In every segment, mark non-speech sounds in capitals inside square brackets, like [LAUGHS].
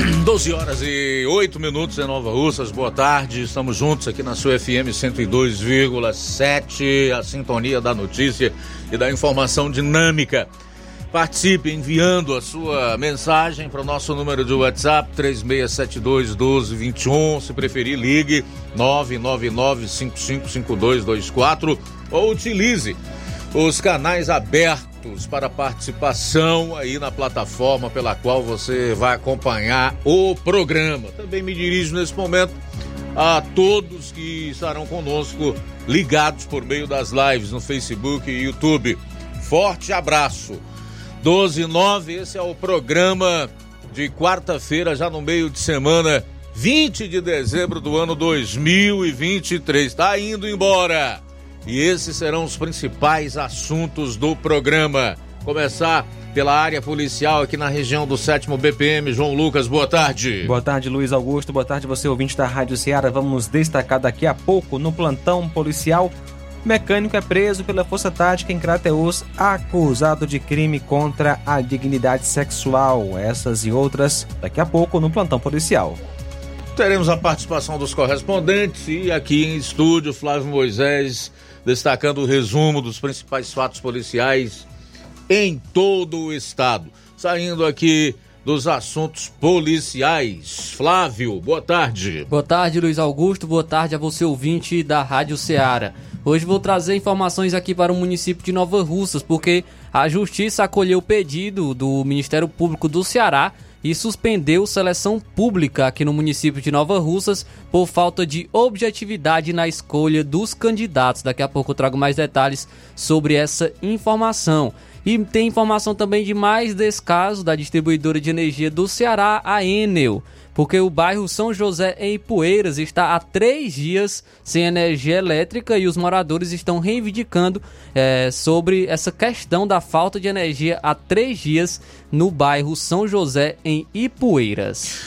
[CLEARS THROAT] 12 horas e 8 minutos em Nova Russas. Boa tarde. Estamos juntos aqui na sua FM 102,7, a sintonia da notícia e da informação dinâmica. Participe enviando a sua mensagem para o nosso número de WhatsApp 3672 1221. Se preferir, ligue 999 555224 ou utilize os canais abertos para participação aí na plataforma pela qual você vai acompanhar o programa. Também me dirijo nesse momento a todos que estarão conosco ligados por meio das lives no Facebook e YouTube. Forte abraço. 12 e 9, esse é o programa de quarta-feira, já no meio de semana, 20 de dezembro do ano 2023. Está indo embora. E esses serão os principais assuntos do programa. Começar pela área policial aqui na região do 7 BPM. João Lucas, boa tarde. Boa tarde, Luiz Augusto. Boa tarde, você ouvinte da Rádio Ceará. Vamos destacar daqui a pouco no plantão policial. Mecânico é preso pela Força Tática em Crateus, acusado de crime contra a dignidade sexual. Essas e outras daqui a pouco no plantão policial. Teremos a participação dos correspondentes e aqui em estúdio, Flávio Moisés destacando o resumo dos principais fatos policiais em todo o estado. Saindo aqui dos assuntos policiais. Flávio, boa tarde. Boa tarde, Luiz Augusto. Boa tarde a você, ouvinte da Rádio Ceará. Hoje vou trazer informações aqui para o município de Nova Russas, porque a Justiça acolheu o pedido do Ministério Público do Ceará e suspendeu seleção pública aqui no município de Nova Russas por falta de objetividade na escolha dos candidatos. Daqui a pouco eu trago mais detalhes sobre essa informação. E tem informação também de mais descaso da distribuidora de energia do Ceará, a Enel porque o bairro São José em Ipueiras está há três dias sem energia elétrica e os moradores estão reivindicando é, sobre essa questão da falta de energia há três dias no bairro São José em Ipueiras.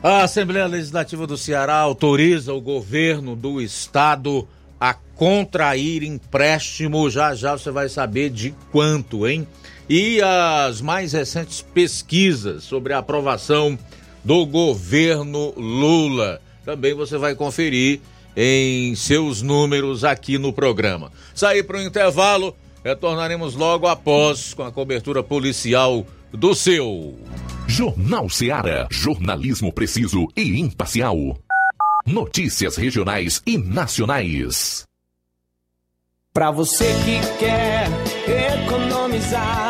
A Assembleia Legislativa do Ceará autoriza o governo do estado a contrair empréstimo. Já já você vai saber de quanto, hein? E as mais recentes pesquisas sobre a aprovação do governo Lula. Também você vai conferir em seus números aqui no programa. Sair para o intervalo, retornaremos logo após com a cobertura policial do seu. Jornal Seara. Jornalismo preciso e imparcial. Notícias regionais e nacionais. Para você que quer economizar.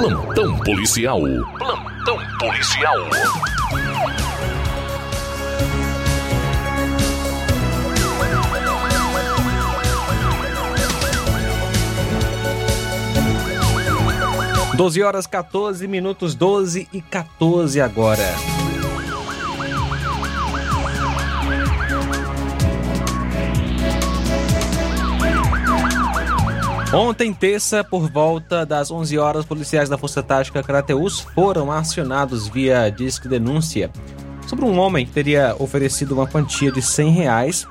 Plantão policial. Plantão policial. Doze horas 14 minutos, 12 e 14 agora. Ontem, terça, por volta das 11 horas, policiais da Força Tática Crateus foram acionados via disque denúncia sobre um homem que teria oferecido uma quantia de 100 reais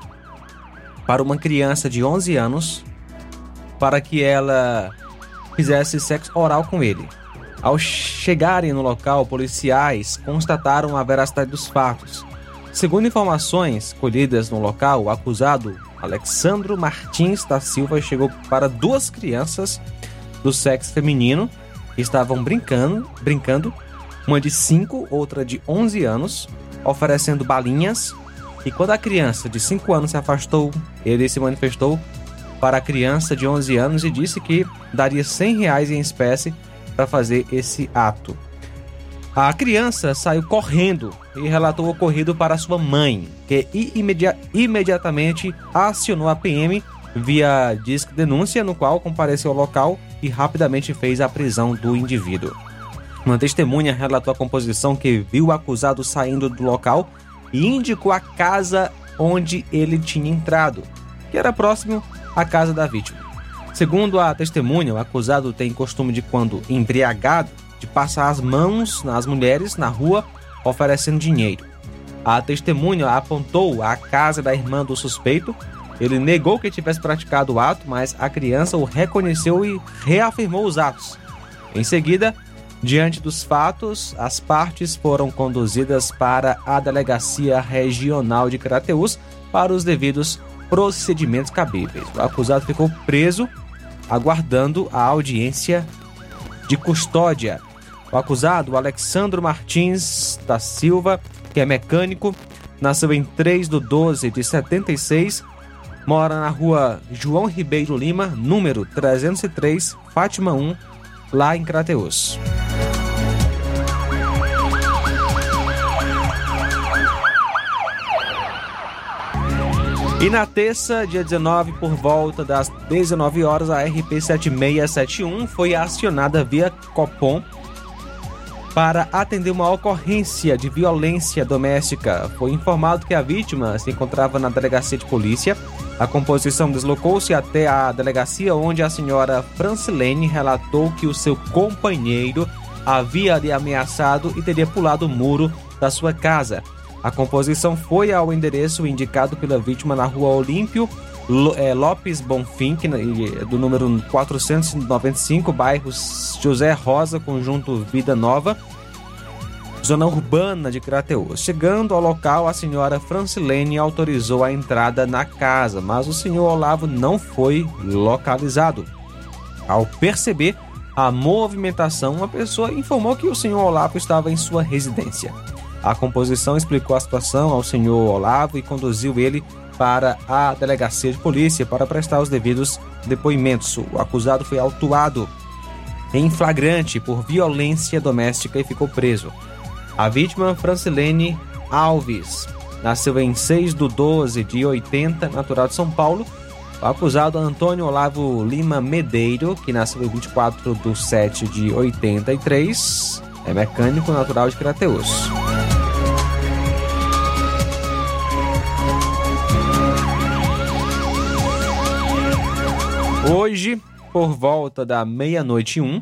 para uma criança de 11 anos para que ela fizesse sexo oral com ele. Ao chegarem no local, policiais constataram a veracidade dos fatos. Segundo informações colhidas no local, o acusado Alexandro Martins da Silva chegou para duas crianças do sexo feminino que estavam brincando, brincando, uma de 5, outra de 11 anos, oferecendo balinhas. E quando a criança de 5 anos se afastou, ele se manifestou para a criança de 11 anos e disse que daria 100 reais em espécie para fazer esse ato. A criança saiu correndo e relatou o ocorrido para sua mãe, que imedi imediatamente acionou a PM via disque denúncia, no qual compareceu ao local e rapidamente fez a prisão do indivíduo. Uma testemunha relatou a composição que viu o acusado saindo do local e indicou a casa onde ele tinha entrado, que era próximo à casa da vítima. Segundo a testemunha, o acusado tem costume de, quando embriagado, de passar as mãos nas mulheres na rua oferecendo dinheiro. A testemunha apontou a casa da irmã do suspeito. Ele negou que tivesse praticado o ato, mas a criança o reconheceu e reafirmou os atos. Em seguida, diante dos fatos, as partes foram conduzidas para a Delegacia Regional de Crateús para os devidos procedimentos cabíveis. O acusado ficou preso, aguardando a audiência de custódia o acusado, Alexandro Martins da Silva, que é mecânico, nasceu em 3 de 12 de 76, mora na rua João Ribeiro Lima, número 303, Fátima 1, lá em Crateus. E na terça, dia 19, por volta das 19 horas, a RP 7671 foi acionada via Copom para atender uma ocorrência de violência doméstica. Foi informado que a vítima se encontrava na delegacia de polícia. A composição deslocou-se até a delegacia, onde a senhora Francilene relatou que o seu companheiro havia lhe ameaçado e teria pulado o muro da sua casa. A composição foi ao endereço indicado pela vítima na rua Olímpio, Lopes Bonfim, que, do número 495, bairro José Rosa, conjunto Vida Nova, zona urbana de Crateus. Chegando ao local, a senhora Francilene autorizou a entrada na casa, mas o senhor Olavo não foi localizado. Ao perceber a movimentação, a pessoa informou que o senhor Olavo estava em sua residência. A composição explicou a situação ao senhor Olavo e conduziu ele para a delegacia de polícia para prestar os devidos depoimentos. O acusado foi autuado em flagrante por violência doméstica e ficou preso. A vítima, Francilene Alves, nasceu em 6 de 12 de 80, natural de São Paulo. O acusado, Antônio Olavo Lima Medeiro, que nasceu em 24 de 7 de 83, é mecânico natural de Crateus. Hoje, por volta da meia-noite e um,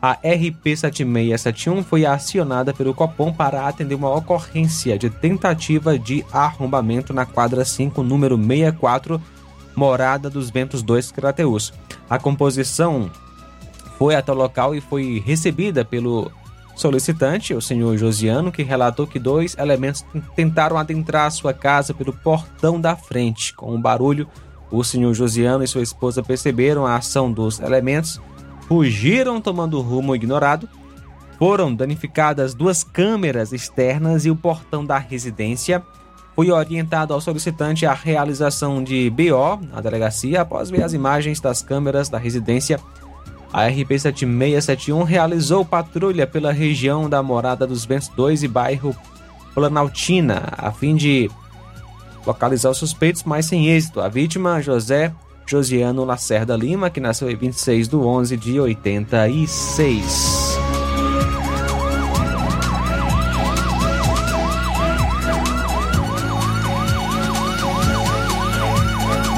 a RP 7671 foi acionada pelo Copom para atender uma ocorrência de tentativa de arrombamento na quadra 5, número 64, Morada dos Ventos 2, Crateus. A composição foi até o local e foi recebida pelo solicitante, o senhor Josiano, que relatou que dois elementos tentaram adentrar sua casa pelo portão da frente. Com um barulho, o senhor Josiano e sua esposa perceberam a ação dos elementos fugiram tomando rumo ignorado. Foram danificadas duas câmeras externas e o portão da residência. Foi orientado ao solicitante a realização de BO na delegacia após ver as imagens das câmeras da residência. A RP 7671 realizou patrulha pela região da Morada dos Ventos 2 e bairro Planaltina, a fim de localizar os suspeitos, mas sem êxito. A vítima, José Josiano Lacerda Lima, que nasceu em 26 de 11 de 86.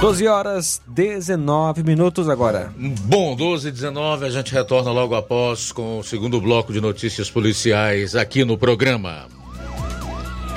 12 horas 19 minutos agora. Bom, 12 e 19, a gente retorna logo após com o segundo bloco de notícias policiais aqui no programa.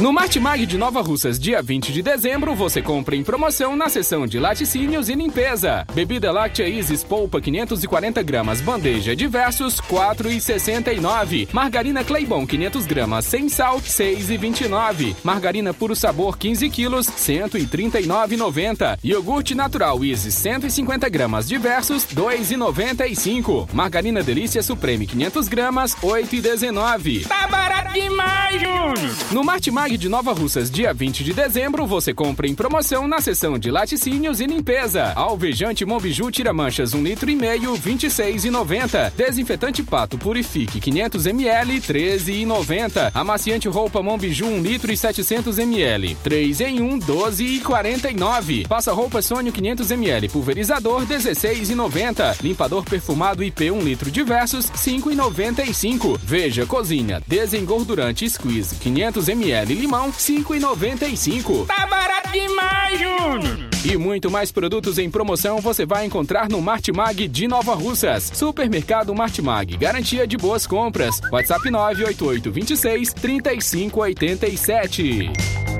No Martimag de Nova Russas, dia 20 de dezembro, você compra em promoção na seção de laticínios e limpeza. Bebida láctea Isis Polpa 540 gramas, bandeja diversos, 4,69. Margarina Claybon 500 gramas, sem sal, 6,29. Margarina Puro Sabor 15 quilos, 139,90. Iogurte natural Isis 150 gramas, diversos, 2,95. Margarina Delícia Supreme 500 gramas, 8,19. Tá barato demais, Júnior! No Martimag de Nova Russas, dia 20 de dezembro, você compra em promoção na seção de laticínios e limpeza. Alvejante Mombiju tira manchas 1 litro e meio, 26,90. Desinfetante Pato Purifique 500 ml, 13,90. Amaciante roupa Mombiju 1 litro e 700 ml, 3 em 1, 12,49. Passa roupa Sônio 500 ml, pulverizador 16,90. Limpador perfumado IP 1 litro diversos, 5,95. Veja cozinha desengordurante Squeeze 500 ml limão, 5,95. Tá barato demais, Júnior! E muito mais produtos em promoção você vai encontrar no Martimag de Nova Russas. Supermercado Martimag, garantia de boas compras. WhatsApp 988 26 3587.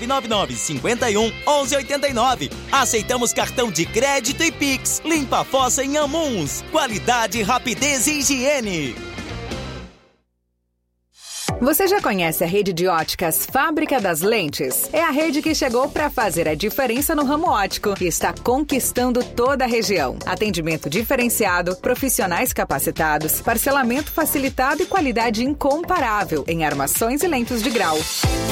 999 51 1189. Aceitamos cartão de crédito e Pix. Limpa a fossa em Amuns. Qualidade, rapidez e higiene. Você já conhece a rede de óticas Fábrica das Lentes? É a rede que chegou para fazer a diferença no ramo óptico e está conquistando toda a região. Atendimento diferenciado, profissionais capacitados, parcelamento facilitado e qualidade incomparável em armações e lentes de grau.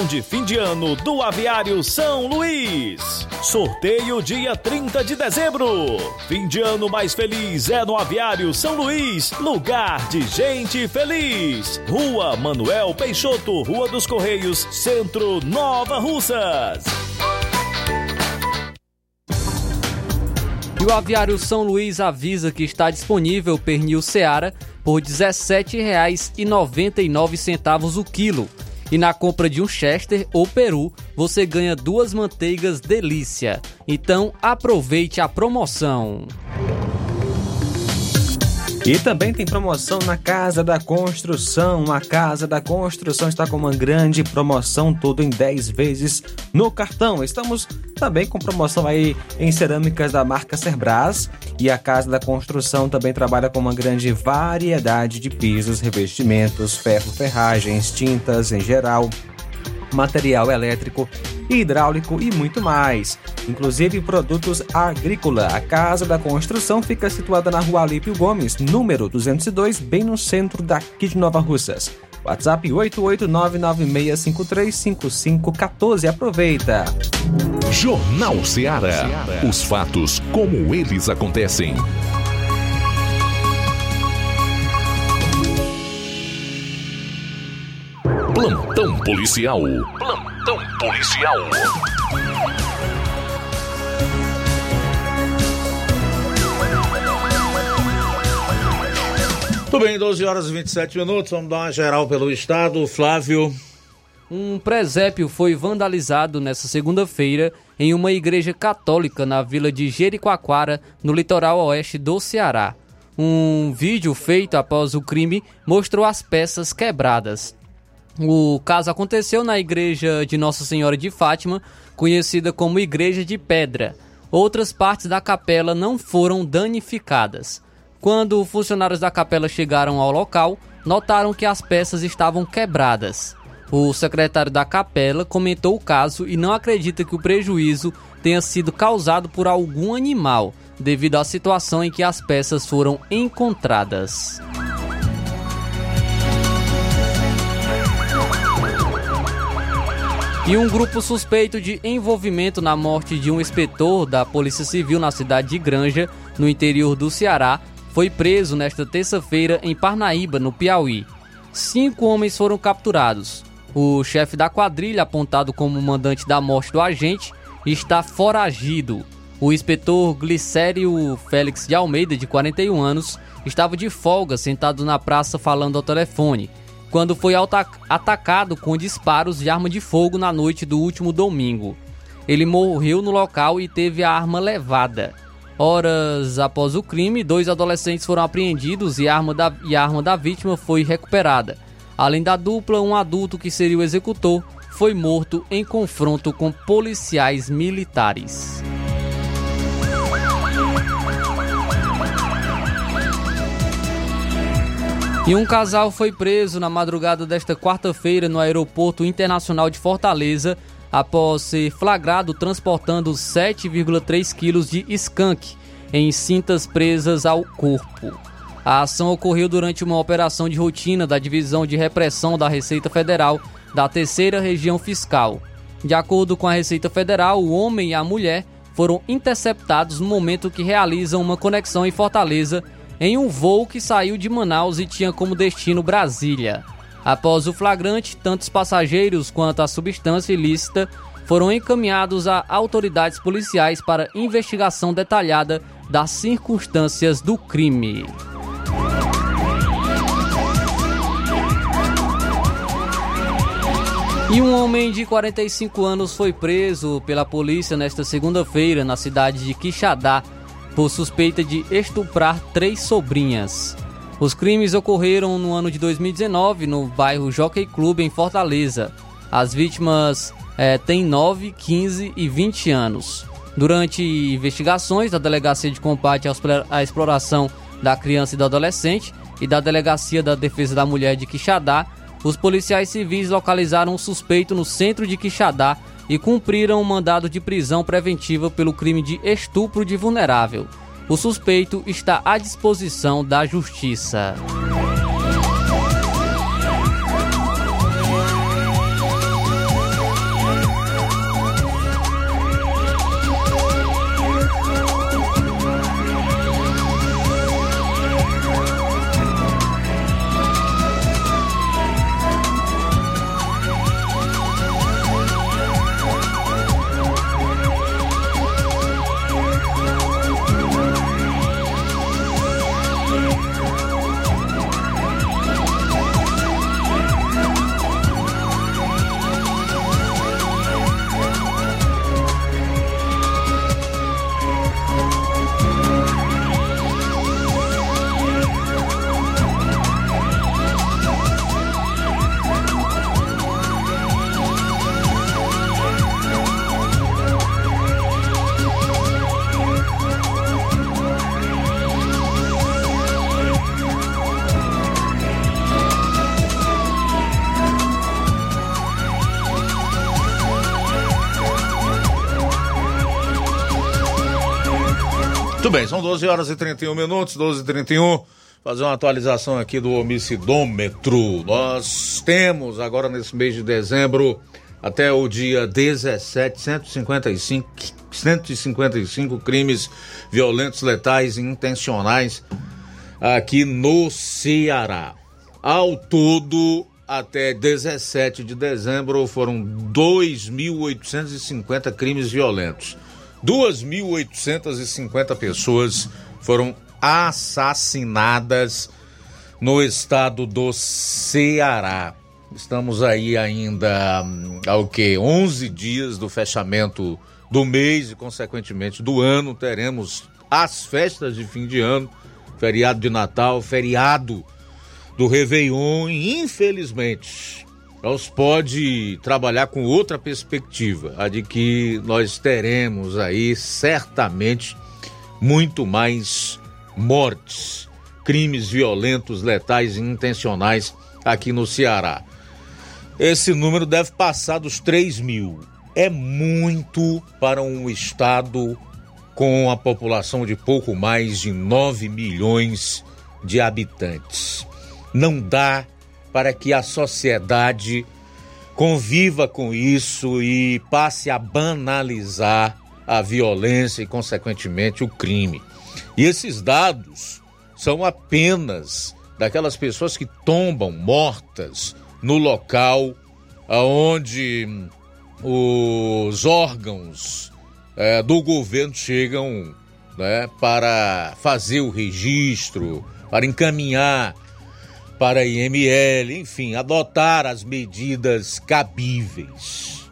de fim de ano do Aviário São Luís. Sorteio dia 30 de dezembro. Fim de ano mais feliz é no Aviário São Luís, lugar de gente feliz. Rua Manuel Peixoto, Rua dos Correios, Centro Nova Russas. E o Aviário São Luís avisa que está disponível pernil Seara por R$ 17,99 o quilo. E na compra de um Chester ou Peru, você ganha duas manteigas delícia. Então aproveite a promoção. E também tem promoção na Casa da Construção. A Casa da Construção está com uma grande promoção, tudo em 10 vezes no cartão. Estamos também com promoção aí em cerâmicas da marca Cerbras. E a Casa da Construção também trabalha com uma grande variedade de pisos, revestimentos, ferro, ferragens, tintas em geral, material elétrico, hidráulico e muito mais. Inclusive produtos agrícola. A Casa da Construção fica situada na rua Alípio Gomes, número 202, bem no centro daqui de Nova Russas. WhatsApp 88996535514. Aproveita. Jornal Ceará. Os fatos como eles acontecem. Plantão policial. Plantão policial. Tudo bem, 12 horas e 27 minutos. Vamos dar uma geral pelo estado. Flávio. Um presépio foi vandalizado nesta segunda-feira em uma igreja católica na vila de Jericoacoara, no litoral oeste do Ceará. Um vídeo feito após o crime mostrou as peças quebradas. O caso aconteceu na igreja de Nossa Senhora de Fátima, conhecida como Igreja de Pedra. Outras partes da capela não foram danificadas. Quando funcionários da capela chegaram ao local, notaram que as peças estavam quebradas. O secretário da capela comentou o caso e não acredita que o prejuízo tenha sido causado por algum animal, devido à situação em que as peças foram encontradas. E um grupo suspeito de envolvimento na morte de um inspetor da Polícia Civil na cidade de Granja, no interior do Ceará, foi preso nesta terça-feira em Parnaíba, no Piauí. Cinco homens foram capturados. O chefe da quadrilha, apontado como mandante da morte do agente, está foragido. O inspetor Glicério Félix de Almeida, de 41 anos, estava de folga sentado na praça falando ao telefone quando foi atacado com disparos de arma de fogo na noite do último domingo. Ele morreu no local e teve a arma levada. Horas após o crime, dois adolescentes foram apreendidos e a arma da, e a arma da vítima foi recuperada. Além da dupla, um adulto que seria o executor foi morto em confronto com policiais militares. E um casal foi preso na madrugada desta quarta-feira no Aeroporto Internacional de Fortaleza, após ser flagrado transportando 7,3 quilos de skunk em cintas presas ao corpo. A ação ocorreu durante uma operação de rotina da Divisão de Repressão da Receita Federal da Terceira Região Fiscal. De acordo com a Receita Federal, o homem e a mulher foram interceptados no momento que realizam uma conexão em Fortaleza em um voo que saiu de Manaus e tinha como destino Brasília. Após o flagrante, tanto os passageiros quanto a substância ilícita foram encaminhados a autoridades policiais para investigação detalhada das circunstâncias do crime. E um homem de 45 anos foi preso pela polícia nesta segunda-feira na cidade de Quixadá por suspeita de estuprar três sobrinhas. Os crimes ocorreram no ano de 2019 no bairro Jockey Club em Fortaleza. As vítimas é, têm 9, 15 e 20 anos. Durante investigações da Delegacia de Combate à Exploração da Criança e do Adolescente e da Delegacia da Defesa da Mulher de Quixadá, os policiais civis localizaram um suspeito no centro de Quixadá e cumpriram um mandado de prisão preventiva pelo crime de estupro de vulnerável. O suspeito está à disposição da justiça. Bem, são 12 horas e 31 minutos, 12 e 31. Fazer uma atualização aqui do homicidômetro. Nós temos agora nesse mês de dezembro até o dia 17, 155, 155 crimes violentos, letais e intencionais aqui no Ceará. Ao todo, até 17 de dezembro, foram 2.850 crimes violentos. 2.850 pessoas foram assassinadas no estado do Ceará. Estamos aí ainda ao que 11 dias do fechamento do mês e consequentemente do ano. Teremos as festas de fim de ano, feriado de Natal, feriado do Réveillon e infelizmente nós pode trabalhar com outra perspectiva, a de que nós teremos aí certamente muito mais mortes, crimes violentos, letais e intencionais aqui no Ceará. Esse número deve passar dos 3 mil. É muito para um estado com a população de pouco mais de 9 milhões de habitantes. Não dá para que a sociedade conviva com isso e passe a banalizar a violência e, consequentemente, o crime. E esses dados são apenas daquelas pessoas que tombam mortas no local onde os órgãos é, do governo chegam né, para fazer o registro, para encaminhar para a IML, enfim, adotar as medidas cabíveis.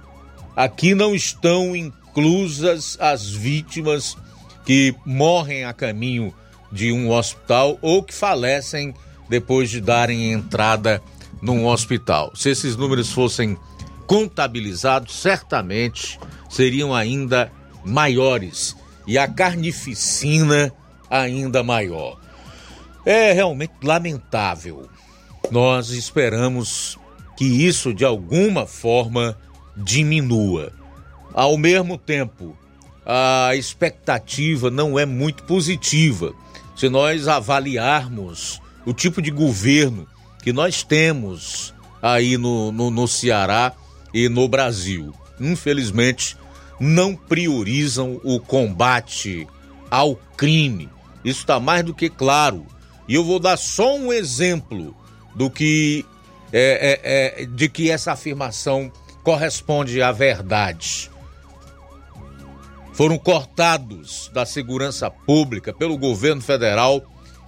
Aqui não estão inclusas as vítimas que morrem a caminho de um hospital ou que falecem depois de darem entrada num hospital. Se esses números fossem contabilizados, certamente seriam ainda maiores e a carnificina ainda maior. É realmente lamentável nós esperamos que isso de alguma forma diminua. Ao mesmo tempo, a expectativa não é muito positiva se nós avaliarmos o tipo de governo que nós temos aí no, no, no Ceará e no Brasil. Infelizmente, não priorizam o combate ao crime. Isso está mais do que claro. E eu vou dar só um exemplo do que é, é, é, de que essa afirmação corresponde à verdade. Foram cortados da segurança pública pelo governo federal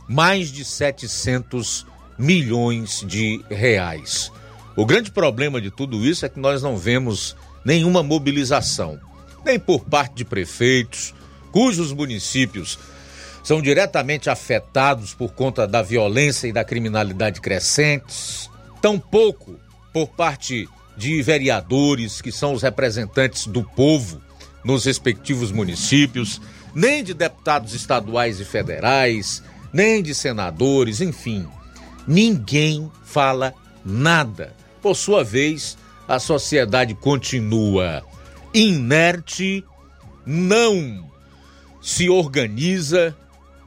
mais de 700 milhões de reais. O grande problema de tudo isso é que nós não vemos nenhuma mobilização, nem por parte de prefeitos, cujos municípios são diretamente afetados por conta da violência e da criminalidade crescentes, tampouco por parte de vereadores, que são os representantes do povo nos respectivos municípios, nem de deputados estaduais e federais, nem de senadores, enfim. Ninguém fala nada. Por sua vez, a sociedade continua inerte, não se organiza,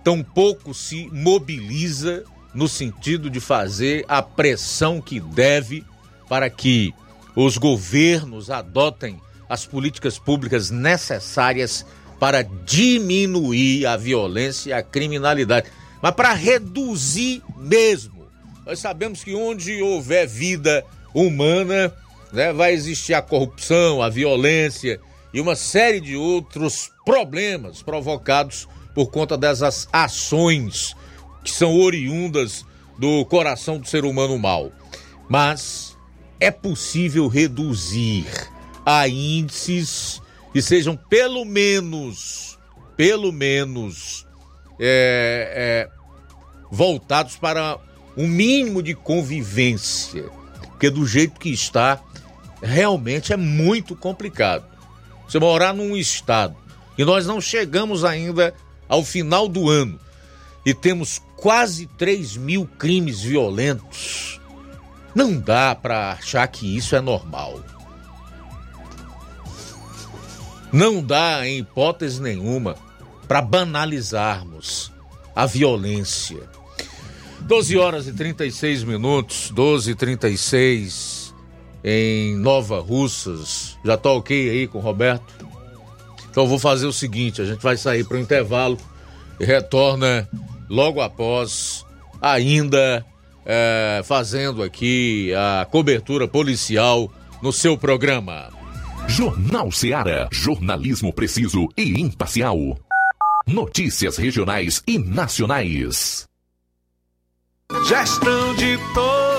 tampouco se mobiliza no sentido de fazer a pressão que deve para que os governos adotem as políticas públicas necessárias para diminuir a violência e a criminalidade, mas para reduzir mesmo. Nós sabemos que onde houver vida humana, né, vai existir a corrupção, a violência e uma série de outros problemas provocados por conta dessas ações que são oriundas do coração do ser humano mal. Mas é possível reduzir a índices que sejam pelo menos, pelo menos, é, é, voltados para um mínimo de convivência. Porque do jeito que está, realmente é muito complicado. Você morar num estado e nós não chegamos ainda ao final do ano e temos quase 3 mil crimes violentos. Não dá para achar que isso é normal. Não dá, em hipótese nenhuma, para banalizarmos a violência. 12 horas e 36 minutos, 12 e 36 em Nova Russas. Já tá ok aí com o Roberto? Então eu vou fazer o seguinte: a gente vai sair para o intervalo e retorna logo após, ainda é, fazendo aqui a cobertura policial no seu programa. Jornal Seara. Jornalismo preciso e imparcial. Notícias regionais e nacionais. Gestão de todos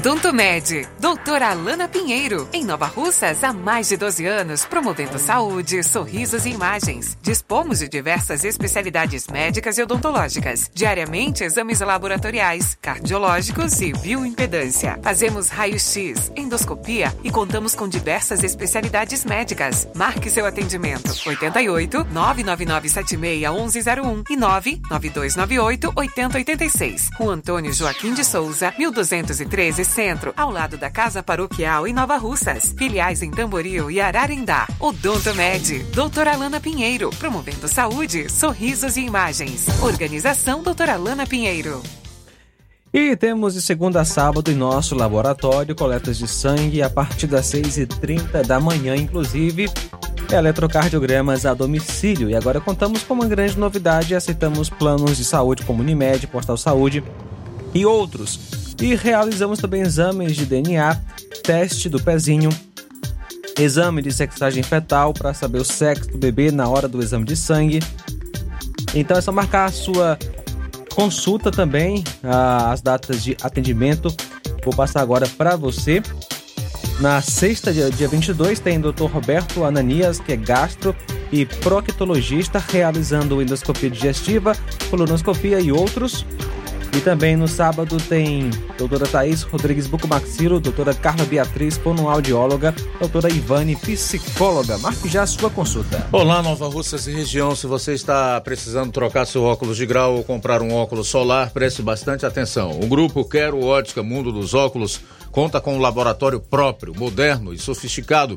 Odonto Med, doutora Alana Pinheiro, em Nova Russas há mais de 12 anos, promovendo saúde, sorrisos e imagens. Dispomos de diversas especialidades médicas e odontológicas. Diariamente, exames laboratoriais, cardiológicos e bioimpedância. Fazemos raio-x, endoscopia e contamos com diversas especialidades médicas. Marque seu atendimento. 88 999 76 1101 e 99298 8086. Rua Antônio Joaquim de Souza, 1213 Centro, ao lado da Casa Paroquial em Nova Russas. Filiais em Tamboril e Ararendá. Odonto Med, doutora Alana Pinheiro, promovendo saúde, sorrisos e imagens. Organização doutora Alana Pinheiro. E temos de segunda a sábado em nosso laboratório coletas de sangue a partir das 6h30 da manhã, inclusive eletrocardiogramas a domicílio. E agora contamos com uma grande novidade: aceitamos planos de saúde como Unimed, Postal Saúde e outros. E realizamos também exames de DNA, teste do pezinho, exame de sexagem fetal para saber o sexo do bebê na hora do exame de sangue. Então é só marcar a sua consulta também, as datas de atendimento. Vou passar agora para você. Na sexta, dia, dia 22, tem Dr. Roberto Ananias, que é gastro e proctologista, realizando endoscopia digestiva, colonoscopia e outros. E também no sábado tem doutora Thaís Rodrigues Bucomaxilo, doutora Carla Beatriz, fonoaudióloga, doutora Ivane, psicóloga. Marque já a sua consulta. Olá, Nova Russas e região. Se você está precisando trocar seu óculos de grau ou comprar um óculos solar, preste bastante atenção. O grupo Quero Ótica Mundo dos Óculos conta com um laboratório próprio, moderno e sofisticado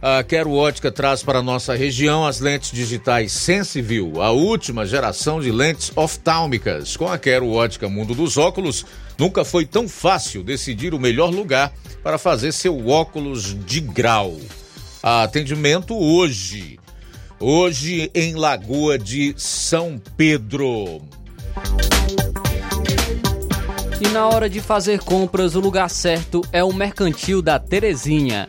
a Quero Ótica traz para nossa região as lentes digitais Sensiview, a última geração de lentes oftálmicas. Com a Quero Ótica Mundo dos Óculos, nunca foi tão fácil decidir o melhor lugar para fazer seu óculos de grau. Atendimento hoje. Hoje em Lagoa de São Pedro. E na hora de fazer compras, o lugar certo é o Mercantil da Terezinha.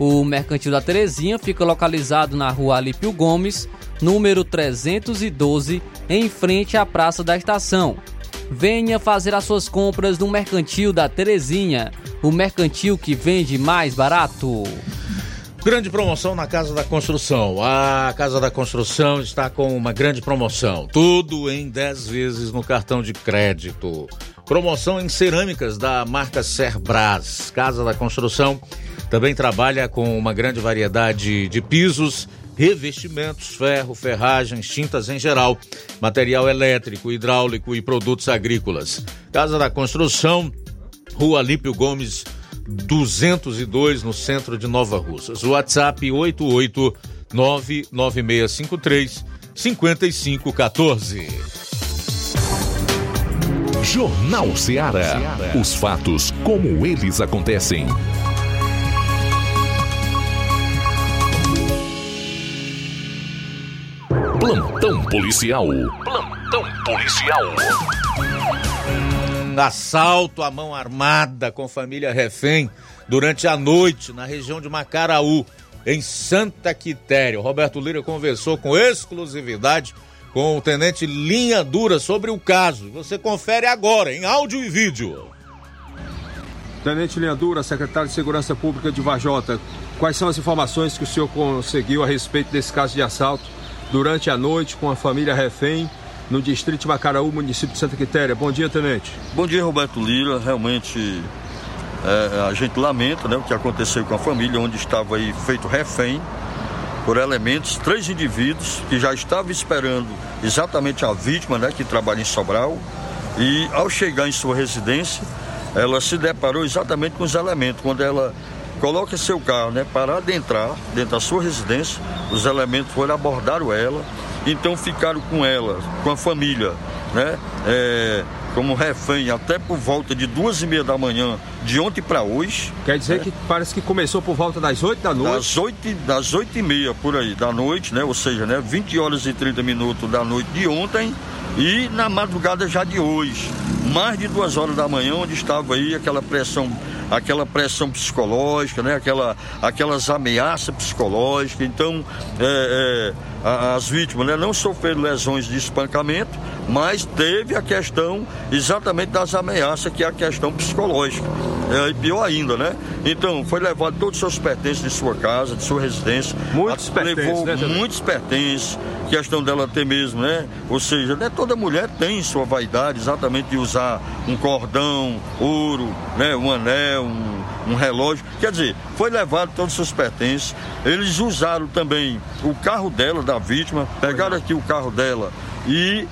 O Mercantil da Terezinha fica localizado na rua Alípio Gomes, número 312, em frente à Praça da Estação. Venha fazer as suas compras no Mercantil da Terezinha, o mercantil que vende mais barato. Grande promoção na Casa da Construção. A Casa da Construção está com uma grande promoção. Tudo em 10 vezes no cartão de crédito. Promoção em cerâmicas da marca Cerbras. Casa da Construção também trabalha com uma grande variedade de pisos, revestimentos, ferro, ferragens, tintas em geral, material elétrico, hidráulico e produtos agrícolas. Casa da Construção, Rua Lípio Gomes, 202, no centro de Nova Russas. WhatsApp 8899653 5514. Jornal Ceará. Os fatos como eles acontecem. Plantão policial. Plantão policial. Um assalto à mão armada com família refém durante a noite na região de Macaraú, em Santa Quitéria. O Roberto Lira conversou com exclusividade com o tenente Linha Dura sobre o caso. Você confere agora em áudio e vídeo. Tenente Linha Dura, secretário de Segurança Pública de Vajota, quais são as informações que o senhor conseguiu a respeito desse caso de assalto durante a noite com a família refém no distrito Macaraú, município de Santa Quitéria. Bom dia, tenente. Bom dia, Roberto Lira. Realmente é, a gente lamenta né, o que aconteceu com a família, onde estava aí feito refém por elementos, três indivíduos que já estavam esperando exatamente a vítima, né, que trabalha em Sobral, e ao chegar em sua residência, ela se deparou exatamente com os elementos. Quando ela coloca seu carro né, para adentrar dentro da sua residência, os elementos foram abordar ela, então ficaram com ela, com a família, né? É, como refém até por volta de duas e meia da manhã de ontem para hoje. Quer dizer né? que parece que começou por volta das oito da noite? Das oito, das oito e meia por aí da noite, né? Ou seja, né? 20 horas e 30 minutos da noite de ontem e na madrugada já de hoje. Mais de duas horas da manhã, onde estava aí aquela pressão aquela pressão psicológica, né? aquela, aquelas ameaças psicológicas. Então, é, é, as vítimas né? não sofreram lesões de espancamento, mas teve a questão exatamente das ameaças, que é a questão psicológica. É, e pior ainda, né? Então, foi levado todos os seus pertences de sua casa, de sua residência. Muitos pertences, levou né, muitos pertences, questão dela ter mesmo, né? Ou seja, né? toda mulher tem sua vaidade exatamente de usar um cordão, ouro, né? um anel, um, um relógio. Quer dizer, foi levado todos os seus pertences. Eles usaram também o carro dela, da vítima, pegaram aqui o carro dela e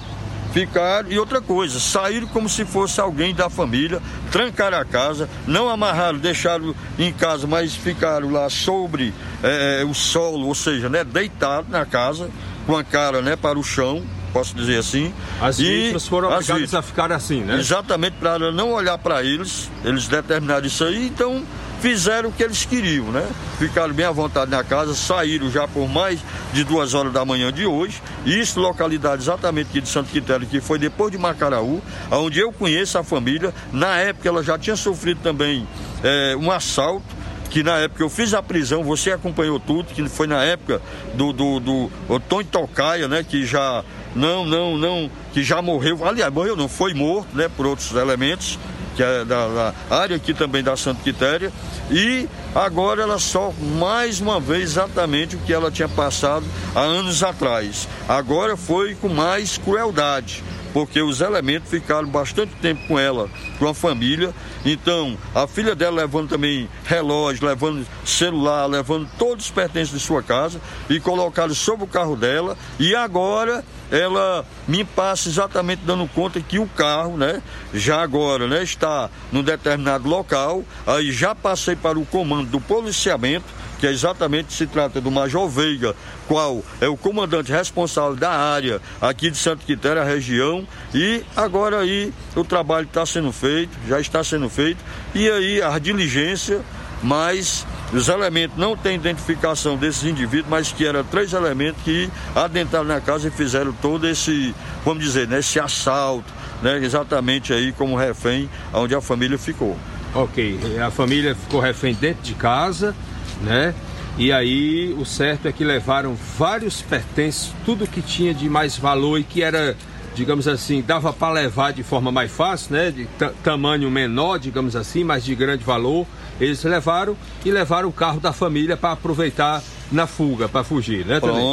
ficaram. E outra coisa, saíram como se fosse alguém da família, trancaram a casa, não amarraram, deixaram em casa, mas ficaram lá sobre é, o solo, ou seja, né, deitado na casa, com a cara né, para o chão, posso dizer assim. As vítimas foram obrigadas a ficar assim, né? Exatamente, para não olhar para eles, eles determinaram isso aí, então fizeram o que eles queriam, né? Ficaram bem à vontade na casa, saíram já por mais de duas horas da manhã de hoje. Isso, localidade exatamente aqui de Santo Quitério, que foi depois de Macaraú, onde eu conheço a família. Na época ela já tinha sofrido também é, um assalto que na época eu fiz a prisão, você acompanhou tudo, que foi na época do, do, do Tony Tocaia, né, que já não, não, não, que já morreu, aliás, morreu não, foi morto, né, por outros elementos, que é da, da área aqui também da Santa Quitéria, e agora ela sofre mais uma vez exatamente o que ela tinha passado há anos atrás. Agora foi com mais crueldade, porque os elementos ficaram bastante tempo com ela, com a família. Então, a filha dela levando também relógio, levando celular, levando todos os pertences de sua casa e colocaram sobre o carro dela. E agora ela me passa exatamente dando conta que o carro, né, já agora, né, está num determinado local. Aí já passei para o comando do policiamento que é exatamente se trata do Major Veiga, qual é o comandante responsável da área aqui de Santa Quitéria, região, e agora aí o trabalho está sendo feito, já está sendo feito, e aí a diligência, mas os elementos não têm identificação desses indivíduos, mas que eram três elementos que adentraram na casa e fizeram todo esse, vamos dizer, né, esse assalto, né, exatamente aí como refém, onde a família ficou. Ok, a família ficou refém dentro de casa, né? E aí o certo é que levaram vários pertences, tudo que tinha de mais valor e que era, digamos assim, dava para levar de forma mais fácil, né? De tamanho menor, digamos assim, mas de grande valor. Eles levaram e levaram o carro da família para aproveitar na fuga, para fugir, né? Também.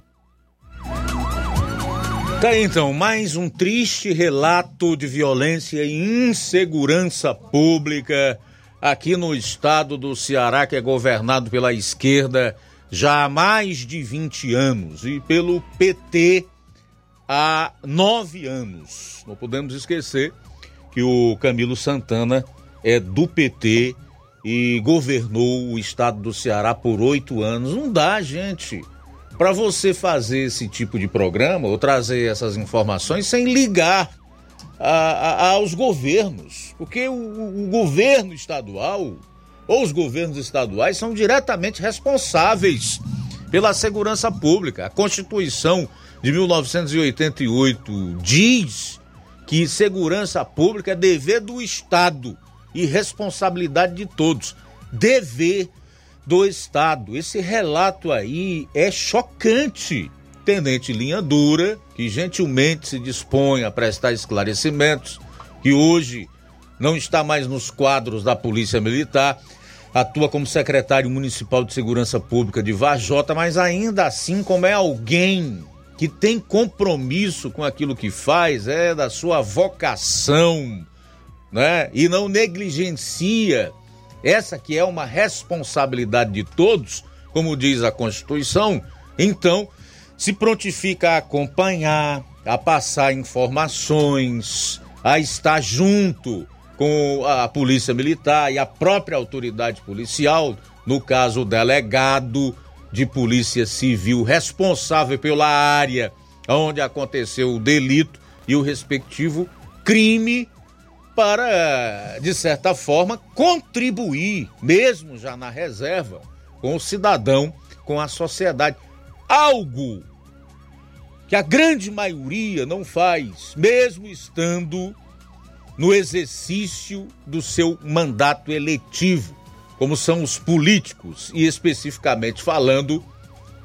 Tá aí, então, mais um triste relato de violência e insegurança pública aqui no estado do Ceará, que é governado pela esquerda já há mais de 20 anos e pelo PT há nove anos. Não podemos esquecer que o Camilo Santana é do PT e governou o estado do Ceará por oito anos. Não dá, gente, para você fazer esse tipo de programa ou trazer essas informações sem ligar a, a, aos governos, porque o, o governo estadual ou os governos estaduais são diretamente responsáveis pela segurança pública. A Constituição de 1988 diz que segurança pública é dever do Estado e responsabilidade de todos. Dever do Estado. Esse relato aí é chocante. Tenente Linha Dura, que gentilmente se dispõe a prestar esclarecimentos, que hoje não está mais nos quadros da Polícia Militar, atua como secretário municipal de Segurança Pública de Vajota, mas ainda assim, como é alguém que tem compromisso com aquilo que faz, é da sua vocação, né? E não negligencia essa que é uma responsabilidade de todos, como diz a Constituição, então se prontifica a acompanhar, a passar informações, a estar junto com a Polícia Militar e a própria autoridade policial, no caso o delegado de Polícia Civil responsável pela área onde aconteceu o delito e o respectivo crime para, de certa forma, contribuir, mesmo já na reserva, com o cidadão, com a sociedade. Algo que a grande maioria não faz, mesmo estando no exercício do seu mandato eletivo, como são os políticos, e especificamente falando,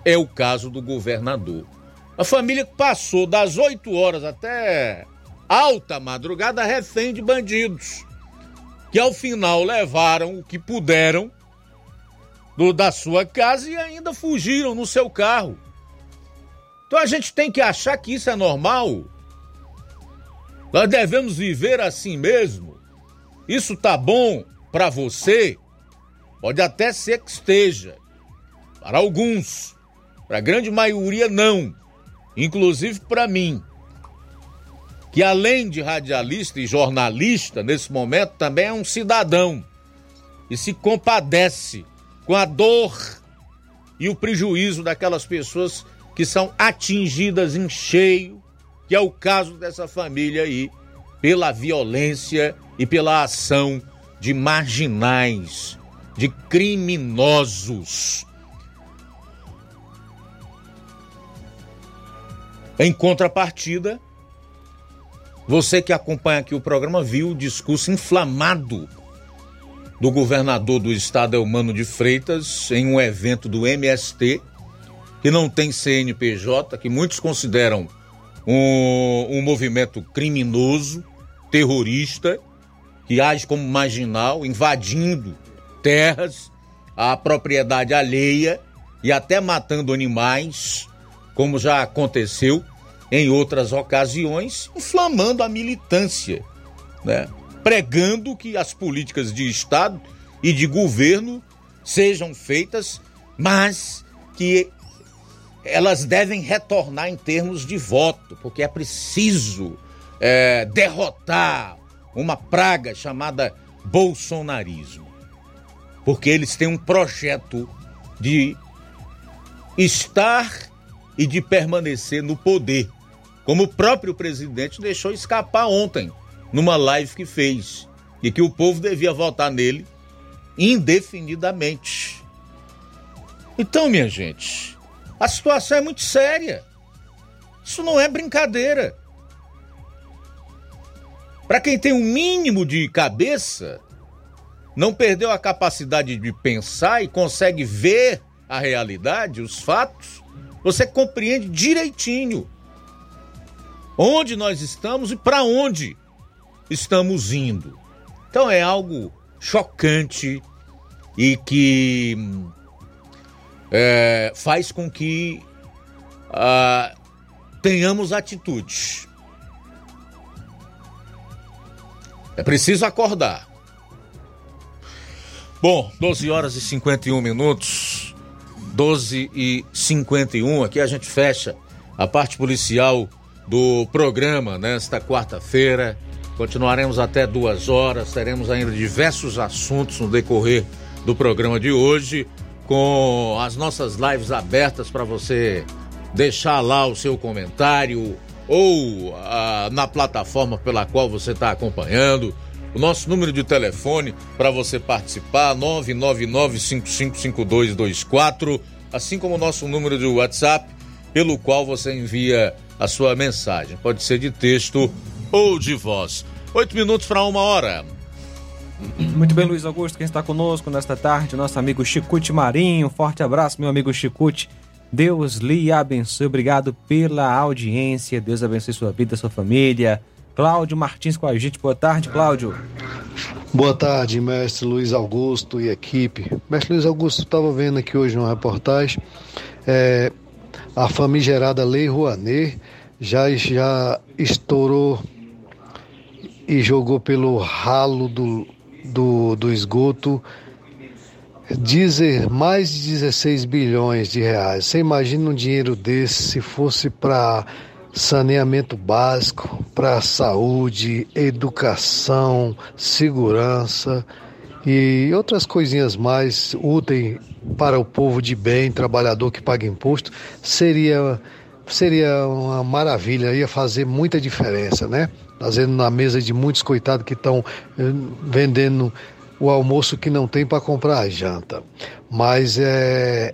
é o caso do governador. A família passou das 8 horas até alta madrugada refém de bandidos, que ao final levaram o que puderam do, da sua casa e ainda fugiram no seu carro. Então a gente tem que achar que isso é normal. Nós devemos viver assim mesmo. Isso tá bom para você? Pode até ser que esteja. Para alguns, para a grande maioria não, inclusive para mim que além de radialista e jornalista, nesse momento também é um cidadão e se compadece com a dor e o prejuízo daquelas pessoas que são atingidas em cheio, que é o caso dessa família aí, pela violência e pela ação de marginais, de criminosos. Em contrapartida, você que acompanha aqui o programa viu o discurso inflamado do governador do estado Elmano de Freitas em um evento do MST, que não tem CNPJ, que muitos consideram um, um movimento criminoso, terrorista, que age como marginal, invadindo terras, a propriedade alheia e até matando animais, como já aconteceu em outras ocasiões, inflamando a militância, né? pregando que as políticas de Estado e de governo sejam feitas, mas que elas devem retornar em termos de voto, porque é preciso é, derrotar uma praga chamada bolsonarismo. Porque eles têm um projeto de estar e de permanecer no poder como o próprio presidente deixou escapar ontem, numa live que fez, e que o povo devia votar nele indefinidamente. Então, minha gente, a situação é muito séria. Isso não é brincadeira. Para quem tem um mínimo de cabeça, não perdeu a capacidade de pensar e consegue ver a realidade, os fatos, você compreende direitinho onde nós estamos e para onde estamos indo. Então é algo chocante e que é, faz com que ah, tenhamos atitudes. É preciso acordar. Bom, 12 horas e 51 minutos. 12 e 51. Aqui a gente fecha a parte policial do programa nesta quarta-feira. Continuaremos até duas horas, teremos ainda diversos assuntos no decorrer do programa de hoje, com as nossas lives abertas para você deixar lá o seu comentário ou ah, na plataforma pela qual você está acompanhando. O nosso número de telefone para você participar, 999-555224, assim como o nosso número de WhatsApp, pelo qual você envia a sua mensagem. Pode ser de texto ou de voz. Oito minutos para uma hora. Muito bem, Luiz Augusto, quem está conosco nesta tarde, nosso amigo Chicute Marinho. Forte abraço, meu amigo Chicute. Deus lhe abençoe. Obrigado pela audiência. Deus abençoe sua vida, sua família. Cláudio Martins com a gente. Boa tarde, Cláudio. Boa tarde, mestre Luiz Augusto e equipe. Mestre Luiz Augusto, estava vendo aqui hoje uma reportagem. É, a famigerada Lei Rouanet já, já estourou e jogou pelo ralo do, do, do esgoto dizer mais de 16 bilhões de reais. Você imagina um dinheiro desse se fosse para saneamento básico, para saúde, educação, segurança e outras coisinhas mais úteis para o povo de bem, trabalhador que paga imposto, seria seria uma maravilha, ia fazer muita diferença, né? Fazendo na mesa de muitos coitados que estão eh, vendendo o almoço que não tem para comprar a janta. Mas é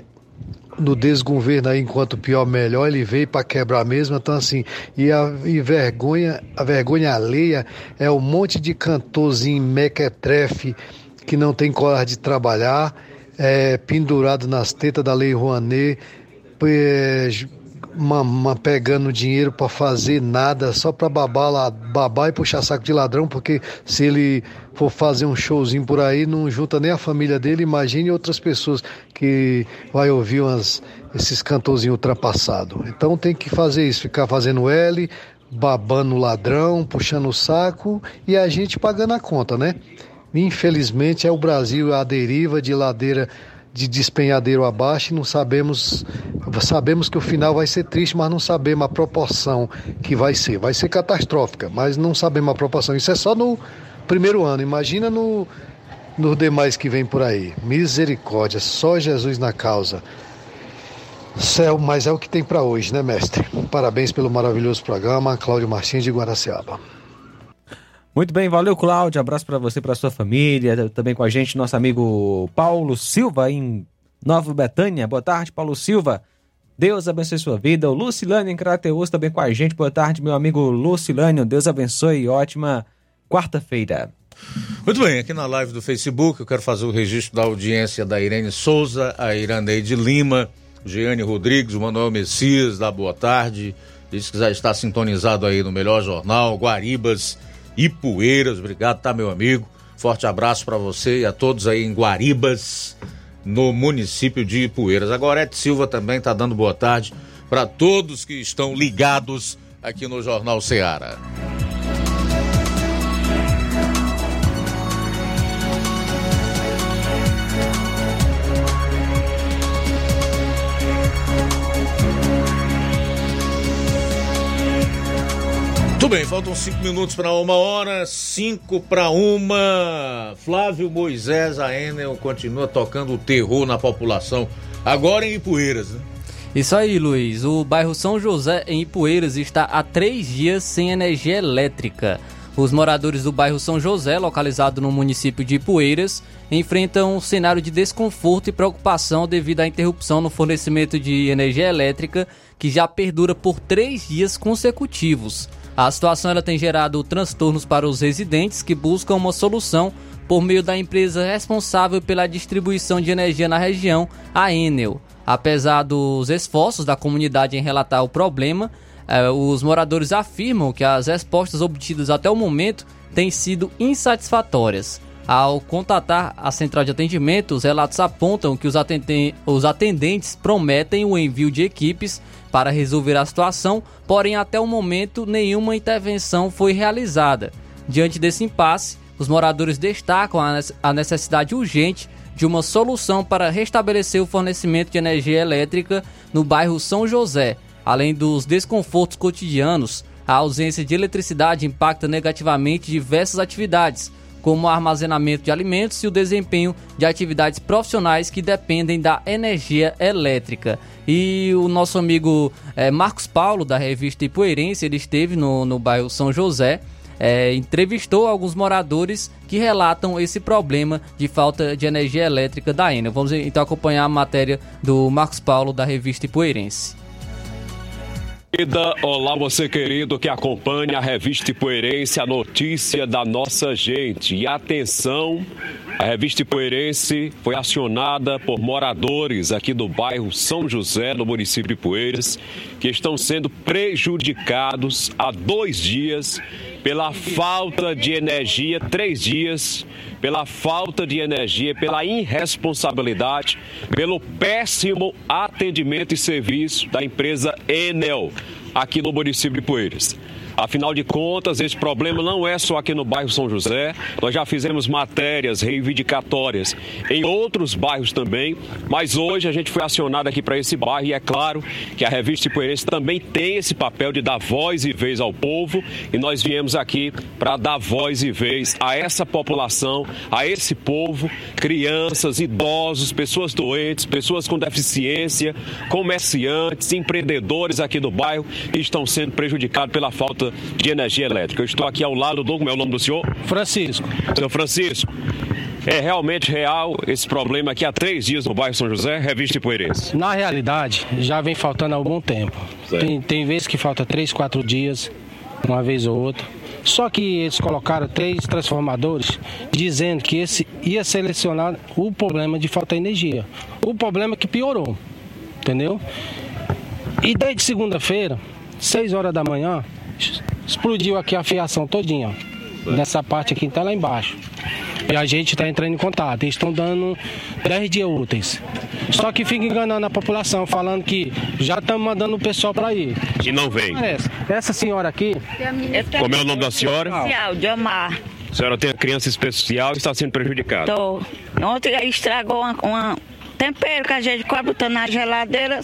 no desgoverno aí, enquanto pior melhor, ele veio para quebrar mesmo, então assim, e a e vergonha, a vergonha alheia é um monte de cantorzinho mequetrefe que não tem coragem de trabalhar, é, pendurado nas tetas da Lei Rouanet, é, uma, pegando dinheiro para fazer nada, só para babar, babar e puxar saco de ladrão, porque se ele for fazer um showzinho por aí, não junta nem a família dele, imagine outras pessoas que vai ouvir umas, esses cantorzinhos ultrapassados. Então tem que fazer isso, ficar fazendo L, babando ladrão, puxando o saco e a gente pagando a conta, né? Infelizmente é o Brasil a deriva de ladeira de despenhadeiro abaixo e não sabemos, sabemos que o final vai ser triste, mas não sabemos a proporção que vai ser. Vai ser catastrófica, mas não sabemos a proporção. Isso é só no primeiro ano, imagina no, nos demais que vem por aí. Misericórdia, só Jesus na causa. Céu, mas é o que tem para hoje, né, mestre? Parabéns pelo maravilhoso programa, Cláudio Martins de Guaraciaba. Muito bem, valeu Cláudio, abraço para você, para sua família, também com a gente nosso amigo Paulo Silva em Nova Betânia. Boa tarde, Paulo Silva. Deus abençoe sua vida. O Lucilânio em Crateus também com a gente. Boa tarde, meu amigo Lucilânio. Deus abençoe ótima quarta-feira. Muito bem, aqui na live do Facebook eu quero fazer o registro da audiência da Irene Souza, a Iraneide Lima, Jeane Rodrigues, o Manuel Messias, da boa tarde. Diz que já está sintonizado aí no Melhor Jornal, Guaribas, Ipueiras. Obrigado, tá, meu amigo? Forte abraço para você e a todos aí em Guaribas, no município de Ipueiras. Agora, Ed Silva também tá dando boa tarde para todos que estão ligados aqui no Jornal Ceará. Muito bem, faltam cinco minutos para uma hora, cinco para uma. Flávio Moisés, a Enel, continua tocando o terror na população, agora em Ipueiras, né? Isso aí, Luiz. O bairro São José, em Ipueiras, está há três dias sem energia elétrica. Os moradores do bairro São José, localizado no município de Ipueiras, enfrentam um cenário de desconforto e preocupação devido à interrupção no fornecimento de energia elétrica que já perdura por três dias consecutivos. A situação ela tem gerado transtornos para os residentes que buscam uma solução por meio da empresa responsável pela distribuição de energia na região, a Enel. Apesar dos esforços da comunidade em relatar o problema, eh, os moradores afirmam que as respostas obtidas até o momento têm sido insatisfatórias. Ao contatar a central de atendimento, os relatos apontam que os atendentes prometem o envio de equipes para resolver a situação, porém até o momento nenhuma intervenção foi realizada. Diante desse impasse, os moradores destacam a necessidade urgente de uma solução para restabelecer o fornecimento de energia elétrica no bairro São José. Além dos desconfortos cotidianos, a ausência de eletricidade impacta negativamente diversas atividades, como o armazenamento de alimentos e o desempenho de atividades profissionais que dependem da energia elétrica. E o nosso amigo é, Marcos Paulo, da revista Ipueirense, ele esteve no, no bairro São José. É, entrevistou alguns moradores que relatam esse problema de falta de energia elétrica da Enel. Vamos então acompanhar a matéria do Marcos Paulo da revista Ipueirense. Querida, olá você querido que acompanha a revista Ipueirense, a notícia da nossa gente. E atenção, a revista Ipueirense foi acionada por moradores aqui do bairro São José, no município de Poeiras, que estão sendo prejudicados há dois dias pela falta de energia, três dias, pela falta de energia, pela irresponsabilidade, pelo péssimo atendimento e serviço da empresa Enel aqui no município de Poeiras. Afinal de contas, esse problema não é só aqui no bairro São José. Nós já fizemos matérias reivindicatórias em outros bairros também, mas hoje a gente foi acionado aqui para esse bairro e é claro que a revista Ipueirense também tem esse papel de dar voz e vez ao povo e nós viemos aqui para dar voz e vez a essa população, a esse povo, crianças, idosos, pessoas doentes, pessoas com deficiência, comerciantes, empreendedores aqui do bairro que estão sendo prejudicados pela falta de energia elétrica. Eu estou aqui ao lado do. Como é o nome do senhor? Francisco. Senhor Francisco. É realmente real esse problema aqui há três dias no bairro São José, revista Ipueirense? Na realidade, já vem faltando há algum tempo. Tem, tem vezes que falta três, quatro dias, uma vez ou outra. Só que eles colocaram três transformadores dizendo que esse ia selecionar o problema de falta de energia. O problema é que piorou, entendeu? E desde segunda-feira, 6 horas da manhã, explodiu aqui a fiação todinha. Nessa parte aqui tá lá embaixo. E a gente está entrando em contato. Eles estão dando 10 dias úteis. Só que fica enganando a população, falando que já estamos mandando o pessoal para ir. E não vem. Essa, senhora aqui. Como é o nome da senhora? Especial. A senhora tem uma criança especial e está sendo prejudicada. Tô. Ontem estragou uma, uma tempero que a gente cobra botando na geladeira,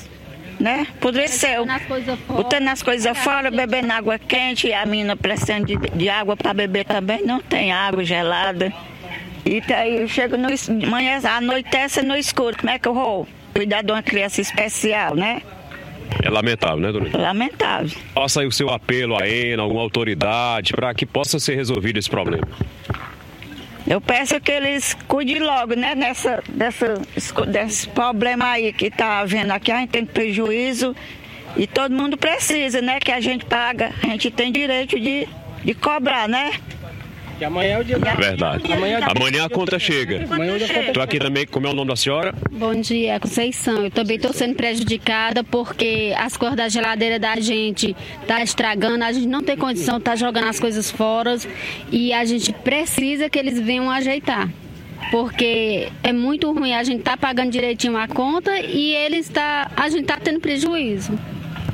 né? Apodreceu. Botando as coisas fora, bebendo água quente, e a menina precisando de, de água para beber também, não tem água gelada. E daí chega no manhã, anoitece no escuro, como é que eu vou cuidar de uma criança especial, né? É lamentável, né, dona? Lamentável. Faça aí o seu apelo à ENA, alguma autoridade, para que possa ser resolvido esse problema. Eu peço que eles cuidem logo, né, nessa, dessa, desse problema aí que tá havendo aqui. A gente tem prejuízo e todo mundo precisa, né, que a gente paga. A gente tem direito de, de cobrar, né? Que amanhã é o dia da... Verdade. Amanhã a conta chega. Amanhã o dia da conta Estou aqui também, como é o nome da senhora? Bom dia, Conceição. Eu também estou sendo prejudicada porque as cores da geladeira da gente tá estragando, a gente não tem condição de estar jogando as coisas fora e a gente precisa que eles venham ajeitar. Porque é muito ruim a gente tá pagando direitinho a conta e eles tá, a gente tá tendo prejuízo.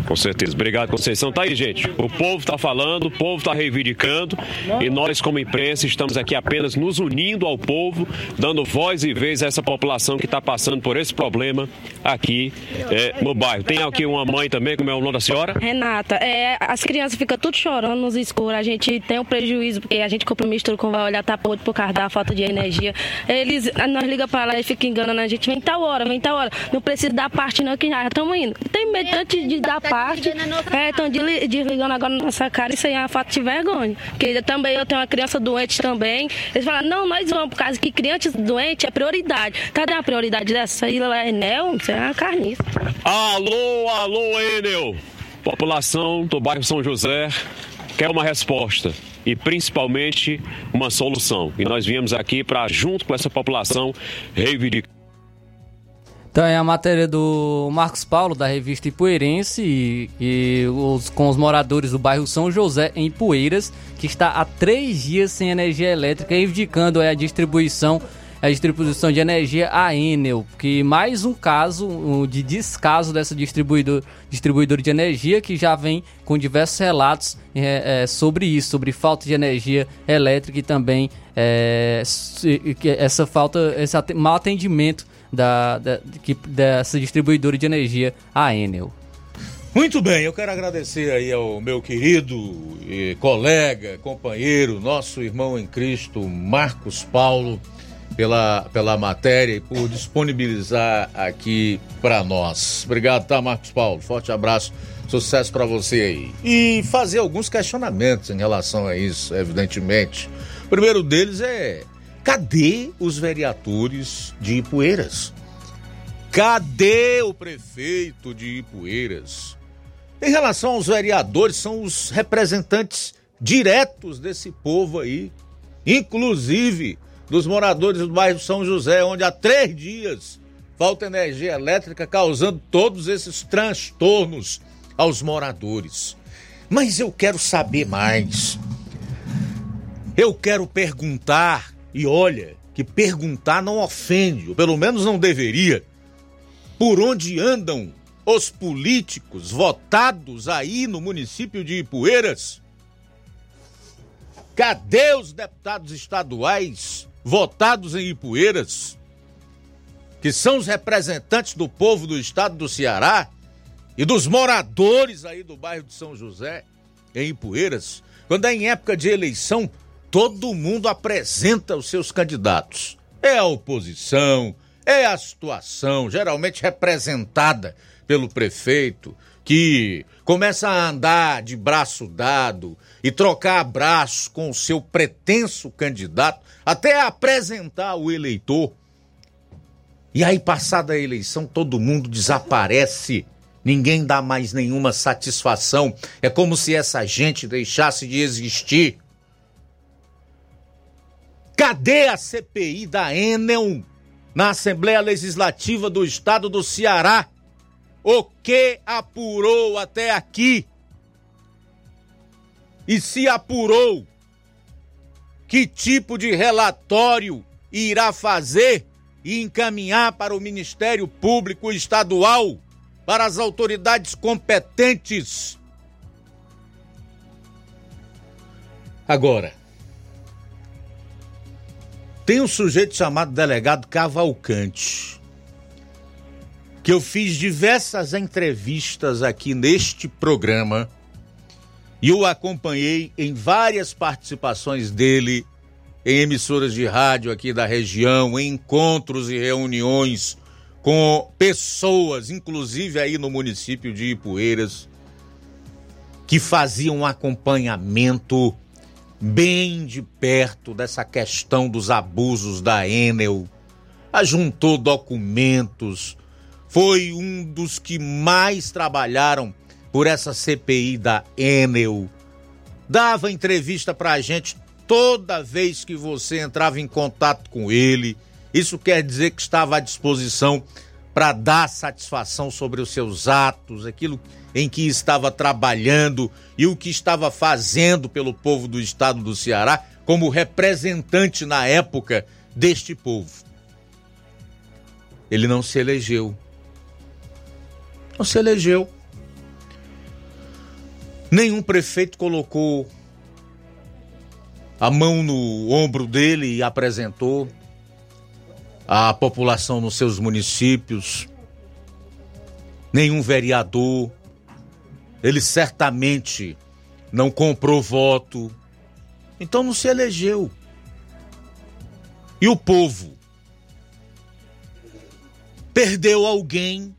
Com certeza. Obrigado, Conceição. Tá aí, gente. O povo está falando, o povo está reivindicando e nós, como imprensa, estamos aqui apenas nos unindo ao povo, dando voz e vez a essa população que está passando por esse problema aqui é, no bairro. Tem aqui uma mãe também, como é o nome da senhora? Renata, é, as crianças ficam tudo chorando nos escuros. A gente tem um prejuízo, porque a gente compra um mistura com vai olhar, tá podre por causa da falta de energia. Eles, nós liga para lá e ficam enganando a gente. Vem tal hora, vem tal hora. Não precisa dar parte, não, que já estamos indo. Tem medo tanto de dar parte. É, estão desligando agora na nossa cara. Isso aí é uma falta de vergonha. Porque também eu tenho uma criança doente também. Eles falam, não, nós vamos, por causa que criança doente é prioridade. Cadê a prioridade dessa? Aí lá é Enel, isso é uma carniça. Alô, alô, Enel! População do bairro São José quer uma resposta e principalmente uma solução. E nós viemos aqui para, junto com essa população, reivindicar. Então é a matéria do Marcos Paulo, da revista Ipueirense, e, e os, com os moradores do bairro São José, em Ipueiras, que está há três dias sem energia elétrica, reivindicando é, a distribuição a distribuição de energia à Enel, que mais um caso um, de descaso dessa distribuidor, distribuidora de energia, que já vem com diversos relatos é, é, sobre isso, sobre falta de energia elétrica e também é, essa falta, esse mau atendimento da, da- que- dessa distribuidora de energia, a Enel. Muito bem, eu quero agradecer aí ao meu querido colega, companheiro, nosso irmão em Cristo, Marcos Paulo, pela, pela matéria e por disponibilizar aqui para nós. Obrigado, tá, Marcos Paulo? Forte abraço, sucesso para você aí. E fazer alguns questionamentos em relação a isso, evidentemente. O primeiro deles é: cadê os vereadores de Ipueiras? Cadê o prefeito de Ipueiras? Em relação aos vereadores, são os representantes diretos desse povo aí, inclusive dos moradores do bairro São José, onde há três dias falta energia elétrica, causando todos esses transtornos aos moradores. Mas eu quero saber mais. Eu quero perguntar, e olha, que perguntar não ofende, ou pelo menos não deveria. Por onde andam os políticos votados aí no município de Ipueiras? Cadê os deputados estaduais votados em Ipueiras? Que são os representantes do povo do estado do Ceará e dos moradores aí do bairro de São José, em Ipueiras. Quando é em época de eleição, todo mundo apresenta os seus candidatos. É a oposição, é a situação, geralmente representada pelo prefeito, que começa a andar de braço dado e trocar abraços com o seu pretenso candidato, até apresentar o eleitor. E aí, passada a eleição, todo mundo desaparece. Ninguém dá mais nenhuma satisfação. É como se essa gente deixasse de existir. Cadê a CPI da Enel na Assembleia Legislativa do Estado do Ceará? o que apurou até aqui? E se apurou, que tipo de relatório irá fazer e encaminhar para o Ministério Público Estadual, para as autoridades competentes? Agora, tem um sujeito chamado delegado Cavalcante que eu fiz diversas entrevistas aqui neste programa e o acompanhei em várias participações dele em emissoras de rádio aqui da região, em encontros e reuniões com pessoas, inclusive aí no município de Ipueiras, que faziam acompanhamento bem de perto dessa questão dos abusos da Enel, ajuntou documentos, foi um dos que mais trabalharam por essa CPI da Enel. Dava entrevista pra gente toda vez que você entrava em contato com ele. Isso quer dizer que estava à disposição para dar satisfação sobre os seus atos, aquilo em que estava trabalhando e o que estava fazendo pelo povo do estado do Ceará, como representante na época deste povo. Ele não se elegeu não se elegeu. Nenhum prefeito colocou a mão no ombro dele e apresentou a população nos seus municípios. Nenhum vereador. Ele certamente não comprou voto. Então não se elegeu. E o povo perdeu alguém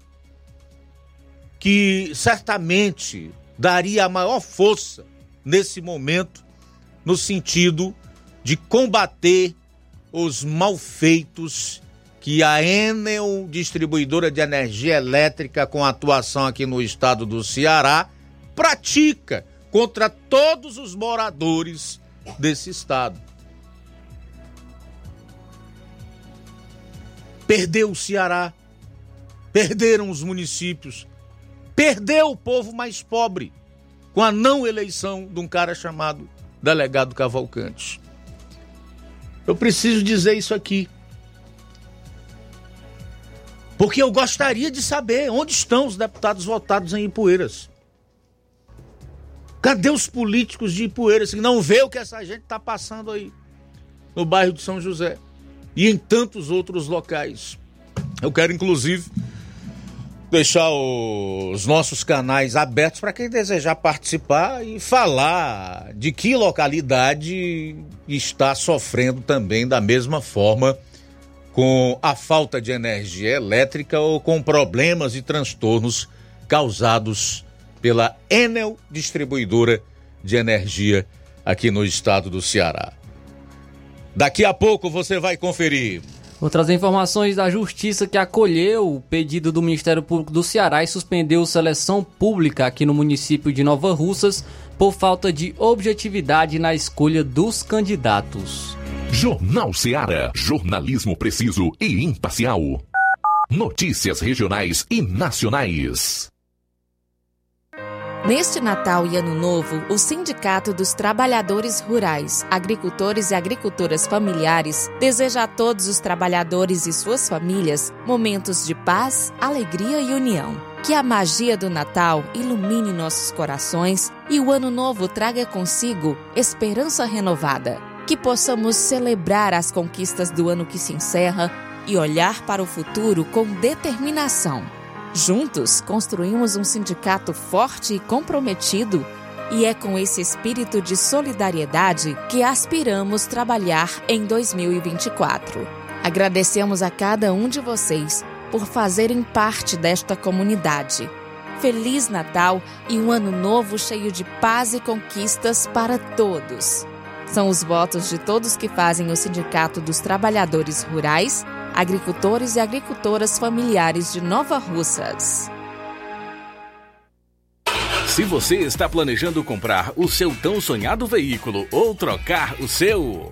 que certamente daria a maior força nesse momento no sentido de combater os malfeitos que a Enel, distribuidora de energia elétrica com atuação aqui no estado do Ceará, pratica contra todos os moradores desse estado. Perdeu o Ceará, perderam os municípios, Perdeu o povo mais pobre com a não eleição de um cara chamado Delegado Cavalcante. Eu preciso dizer isso aqui. Porque eu gostaria de saber onde estão os deputados votados em Ipueiras. Cadê os políticos de Ipueiras que não vê o que essa gente está passando aí no bairro de São José e em tantos outros locais? Eu quero, inclusive, deixar os nossos canais abertos para quem desejar participar e falar de que localidade está sofrendo também da mesma forma com a falta de energia elétrica ou com problemas e transtornos causados pela Enel Distribuidora de Energia aqui no estado do Ceará. Daqui a pouco você vai conferir Vou trazer informações da Justiça que acolheu o pedido do Ministério Público do Ceará e suspendeu seleção pública aqui no município de Nova Russas por falta de objetividade na escolha dos candidatos. Jornal Ceará, jornalismo preciso e imparcial. Notícias regionais e nacionais. Neste Natal e Ano Novo, o Sindicato dos Trabalhadores Rurais, Agricultores e Agricultoras Familiares deseja a todos os trabalhadores e suas famílias momentos de paz, alegria e união. Que a magia do Natal ilumine nossos corações e o Ano Novo traga consigo esperança renovada. Que possamos celebrar as conquistas do ano que se encerra e olhar para o futuro com determinação. Juntos, construímos um sindicato forte e comprometido, e é com esse espírito de solidariedade que aspiramos trabalhar em 2024. Agradecemos a cada um de vocês por fazerem parte desta comunidade. Feliz Natal e um ano novo cheio de paz e conquistas para todos. São os votos de todos que fazem o Sindicato dos Trabalhadores Rurais agricultores e agricultoras familiares de Nova Russas. Se você está planejando comprar o seu tão sonhado veículo ou trocar o seu.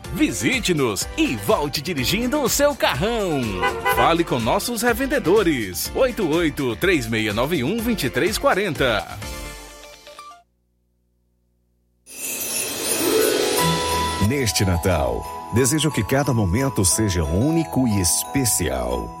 Visite-nos e volte dirigindo o seu carrão. Fale com nossos revendedores. 88 3691 2340. Neste Natal, desejo que cada momento seja único e especial.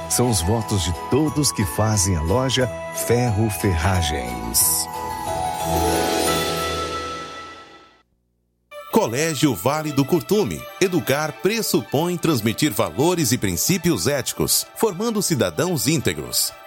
são os votos de todos que fazem a loja Ferro Ferragens. Colégio Vale do Curtume. Educar pressupõe transmitir valores e princípios éticos, formando cidadãos íntegros.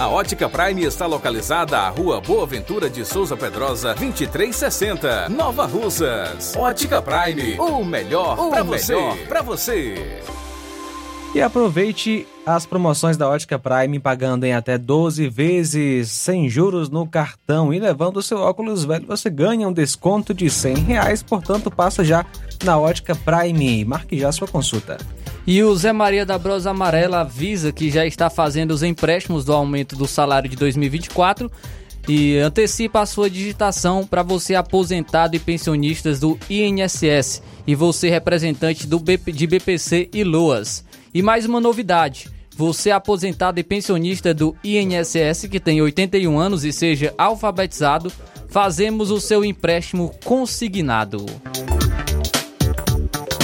A Ótica Prime está localizada à Rua Boa Ventura de Souza Pedrosa, 2360, Nova Russas. Ótica Prime, o melhor para você. Pra você. E aproveite as promoções da Ótica Prime pagando em até 12 vezes sem juros no cartão e levando o seu óculos velho você ganha um desconto de 100 reais, portanto passa já na Ótica Prime. Marque já sua consulta. E o Zé Maria da Brosa Amarela avisa que já está fazendo os empréstimos do aumento do salário de 2024 e antecipa a sua digitação para você aposentado e pensionistas do INSS e você representante do BP, de BPC e LOAS. E mais uma novidade. Você aposentado e pensionista do INSS que tem 81 anos e seja alfabetizado, fazemos o seu empréstimo consignado.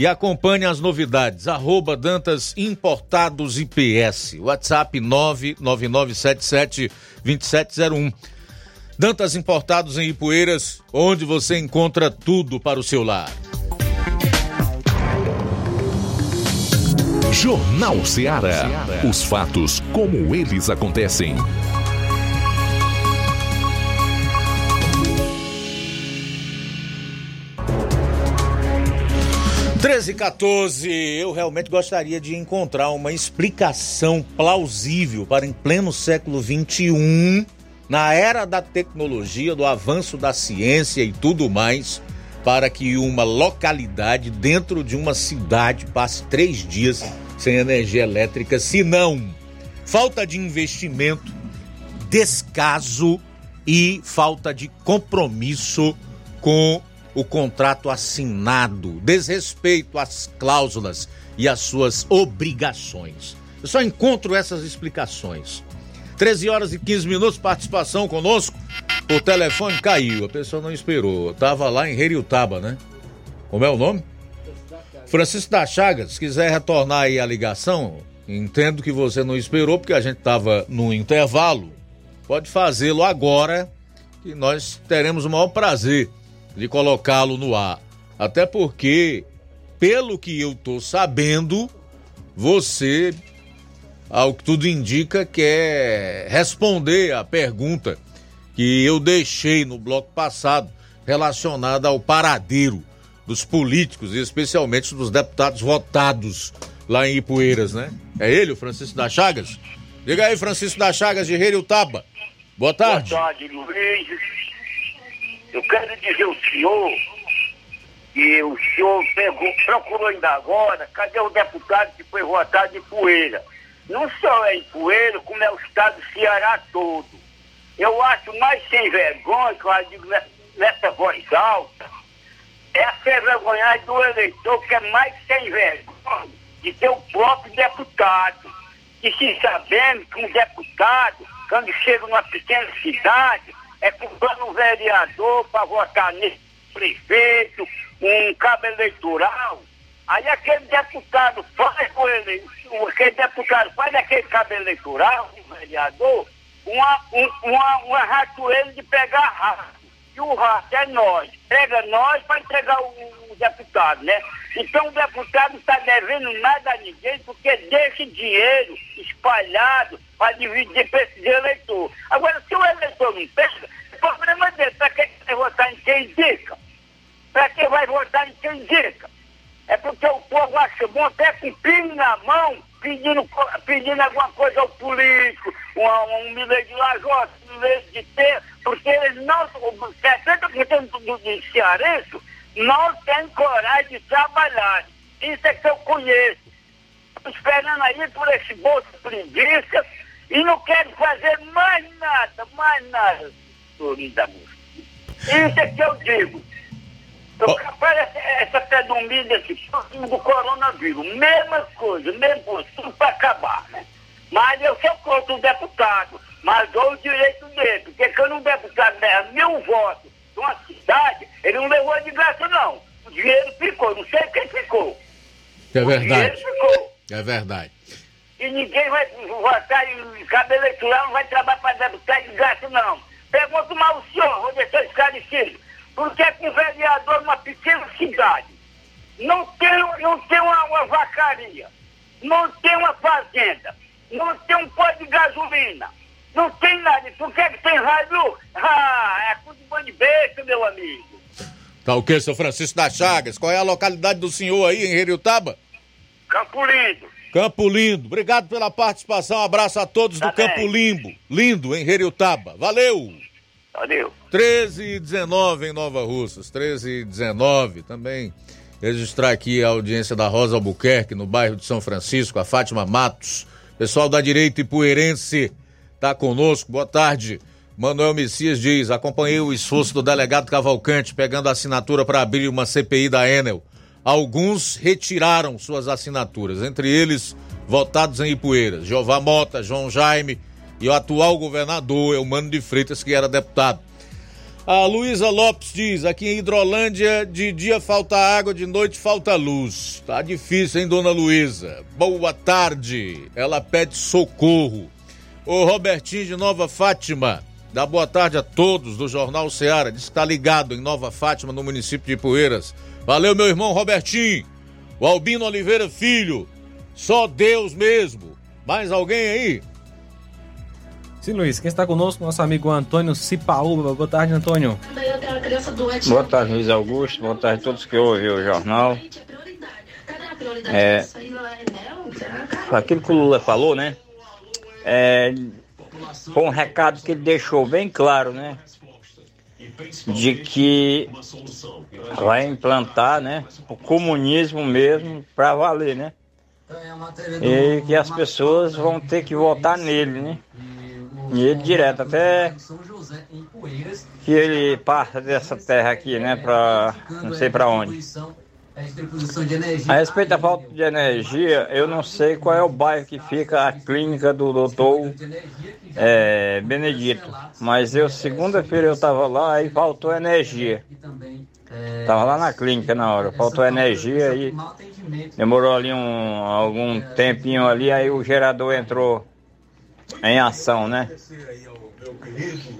e acompanhe as novidades. Arroba Dantas Importados IPS. WhatsApp 999772701. Dantas Importados em Ipueiras, onde você encontra tudo para o seu lar. Jornal Ceará. Os fatos como eles acontecem. 13 e 14, eu realmente gostaria de encontrar uma explicação plausível para em pleno século 21, na era da tecnologia, do avanço da ciência e tudo mais, para que uma localidade dentro de uma cidade passe três dias sem energia elétrica, se não falta de investimento, descaso e falta de compromisso com o contrato assinado, desrespeito às cláusulas e às suas obrigações. Eu só encontro essas explicações. 13 horas e 15 minutos, participação conosco. O telefone caiu, a pessoa não esperou. Tava lá em Heriutaba, né? Como é o nome? Francisco da Chagas, se quiser retornar aí a ligação, entendo que você não esperou porque a gente estava no intervalo. Pode fazê-lo agora, que nós teremos o maior prazer de colocá-lo no ar. Até porque, pelo que eu tô sabendo, você, ao que tudo indica, quer responder à pergunta que eu deixei no bloco passado relacionada ao paradeiro dos políticos e especialmente dos deputados votados lá em Ipueiras, né? É ele, o Francisco da Chagas? Diga aí, Francisco da Chagas de Taba. Boa tarde. Boa tarde, Luiz. Eu quero dizer ao senhor que o senhor pegou, procurou ainda agora, cadê o deputado que foi votado em Poeira? Não só é em Poeira, como é o estado do Ceará todo. Eu acho mais sem vergonha, que eu digo nessa voz alta, é a ser vergonha do eleitor que é mais sem vergonha de ter o próprio deputado. E se sabendo que um deputado, quando chega numa pequena cidade, é comprando um vereador para votar nesse prefeito, um cabo eleitoral. Aí aquele deputado faz com ele, aquele deputado faz aquele cabo eleitoral, um vereador, uma, um, uma, uma ratoeira de pegar rato. E o rato é nós. Pega nós para entregar o, o, deputado, né? Então o deputado não está devendo nada a ninguém porque deixa dinheiro espalhado para dividir para esse eleitor. Agora, se o eleitor não pega, o problema dele, para que vai votar em quem indica? Para que vai votar em quem indica? É porque o povo acha bom até com pino na mão pedindo, pedindo alguma coisa ao político, um, um milhão de lajota, um milhão de ter, porque eles não, 70% do, do cearense não tem coragem de trabalhar. Isso é que eu conheço. Estou esperando aí por esse bolso preguiça e não quero fazer mais nada, mais nada, Florinda Moura. Isso é que eu digo. Eu, Parece essa predomínio desse próximo do coronavírus. Mesma coisa, mesma coisa, tudo para acabar, né? Mas eu sou contra o deputado, mas dou o direito dele, porque quando um deputado leva mil votos de uma cidade, ele não levou de graça, não. O dinheiro ficou, não sei quem ficou. É O dinheiro verdade. ficou. É verdade. E ninguém vai votar em cabo eleitoral, não vai trabalhar para deputado de graça, não. Pergunto mal o senhor, vou deixar esclarecido. Por que que um vereador numa pequena cidade não tem, não tem uma, uma vacaria, não tem uma fazenda, não tem um pó de gasolina, não tem nada. Por que que tem rádio? Ah, é tudo bando de besta, meu amigo. Tá o quê, seu Francisco das Chagas? Qual é a localidade do senhor aí em Heriutaba? Campo Lindo. Campo Lindo. Obrigado pela participação. Um abraço a todos do Campo Limbo. Lindo, em Heriutaba. Valeu! Valeu. 13 e 19 em Nova Russas. 13 e 19 também. Registrar aqui a audiência da Rosa Albuquerque, no bairro de São Francisco, a Fátima Matos. Pessoal da direita ipuerense tá conosco. Boa tarde. Manuel Messias diz: acompanhei o esforço do delegado Cavalcante pegando a assinatura para abrir uma CPI da Enel. Alguns retiraram suas assinaturas, entre eles votados em Ipueiras, Jeová Mota, João Jaime e o atual governador Eumano de Freitas, que era deputado. A Luísa Lopes diz: aqui em Hidrolândia, de dia falta água, de noite falta luz. Tá difícil, hein, dona Luísa? Boa tarde. Ela pede socorro. O Robertinho de Nova Fátima, dá boa tarde a todos do Jornal Ceará. Diz que tá ligado em Nova Fátima, no município de Poeiras. Valeu, meu irmão Robertinho. O Albino Oliveira Filho. Só Deus mesmo. Mais alguém aí? Sim, Luiz, quem está conosco, nosso amigo Antônio Cipaúba. Boa tarde, Antônio. Boa tarde, Luiz Augusto. Boa tarde a todos que ouvem o jornal. É, aquilo que o Lula falou, né? É, foi um recado que ele deixou bem claro, né? De que vai implantar, né? O comunismo mesmo para valer, né? E que as pessoas vão ter que votar nele, né? E direto, até que ele passa dessa terra aqui, né? Pra não sei pra onde. A respeito da falta de energia, eu não sei qual é o bairro que fica a clínica do doutor é, Benedito. Mas eu, segunda-feira, eu tava lá e faltou energia. Tava lá na clínica na hora, faltou energia e demorou ali um, algum tempinho ali, aí o gerador entrou em ação, né?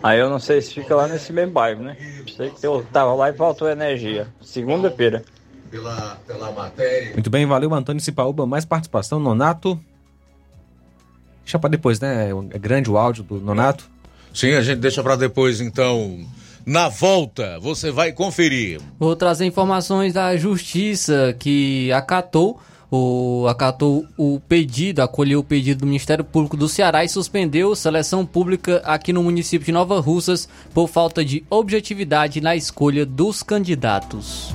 Aí eu não sei se fica lá nesse mesmo bairro, né? Sei que eu tava lá e faltou energia. Segunda-feira. Pela, pela matéria. Muito bem, valeu, Antônio Cipaúba. Mais participação, Nonato. Deixa pra depois, né? É grande o áudio do Nonato. Sim, a gente deixa pra depois, então. Na volta, você vai conferir. Vou trazer informações da justiça que acatou o, acatou o pedido, acolheu o pedido do Ministério Público do Ceará e suspendeu seleção pública aqui no município de Nova Russas por falta de objetividade na escolha dos candidatos.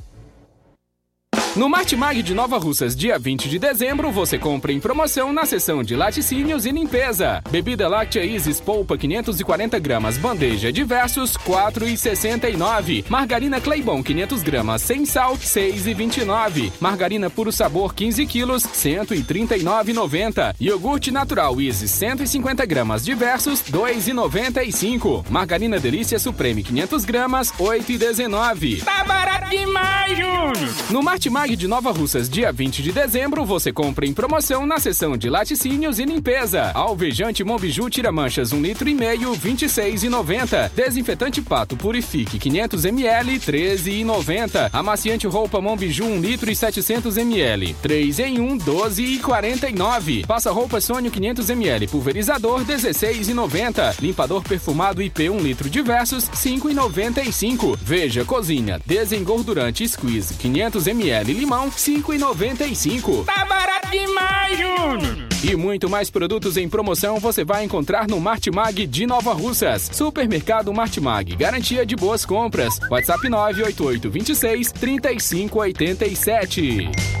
No Martimag de Nova Russas, dia 20 de dezembro, você compra em promoção na seção de laticínios e limpeza. Bebida láctea Isis Polpa 540 gramas, bandeja diversos, 4,69. Margarina Claybon 500 gramas, sem sal, 6,29. Margarina Puro Sabor 15 quilos, 139,90. Iogurte natural Isis 150 gramas, diversos, 2,95. Margarina Delícia Supreme 500 gramas, 8,19. Tá barato demais, Júnior! No Martimag de Nova Russas, dia 20 de dezembro, você compra em promoção na seção de laticínios e limpeza. Alvejante Mombiju tira manchas 1 litro e meio, 26,90. Desinfetante Pato Purifique 500 ml, 13,90. Amaciante roupa Mombiju 1 litro e 700 ml, 3 em 1, 12,49. Passa roupa Sônio 500 ml, pulverizador 16,90. Limpador perfumado IP 1 litro diversos, 5,95. Veja cozinha, desengordurante squeeze 500 ml limão 5,95. Tá barato demais, Júnior! E muito mais produtos em promoção você vai encontrar no Martimag de Nova Russas. Supermercado Martimag, garantia de boas compras. WhatsApp 988 26 3587.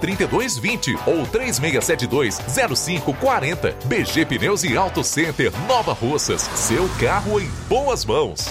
3220 ou 3672 0540. BG Pneus e Auto Center Nova Russas. Seu carro em boas mãos.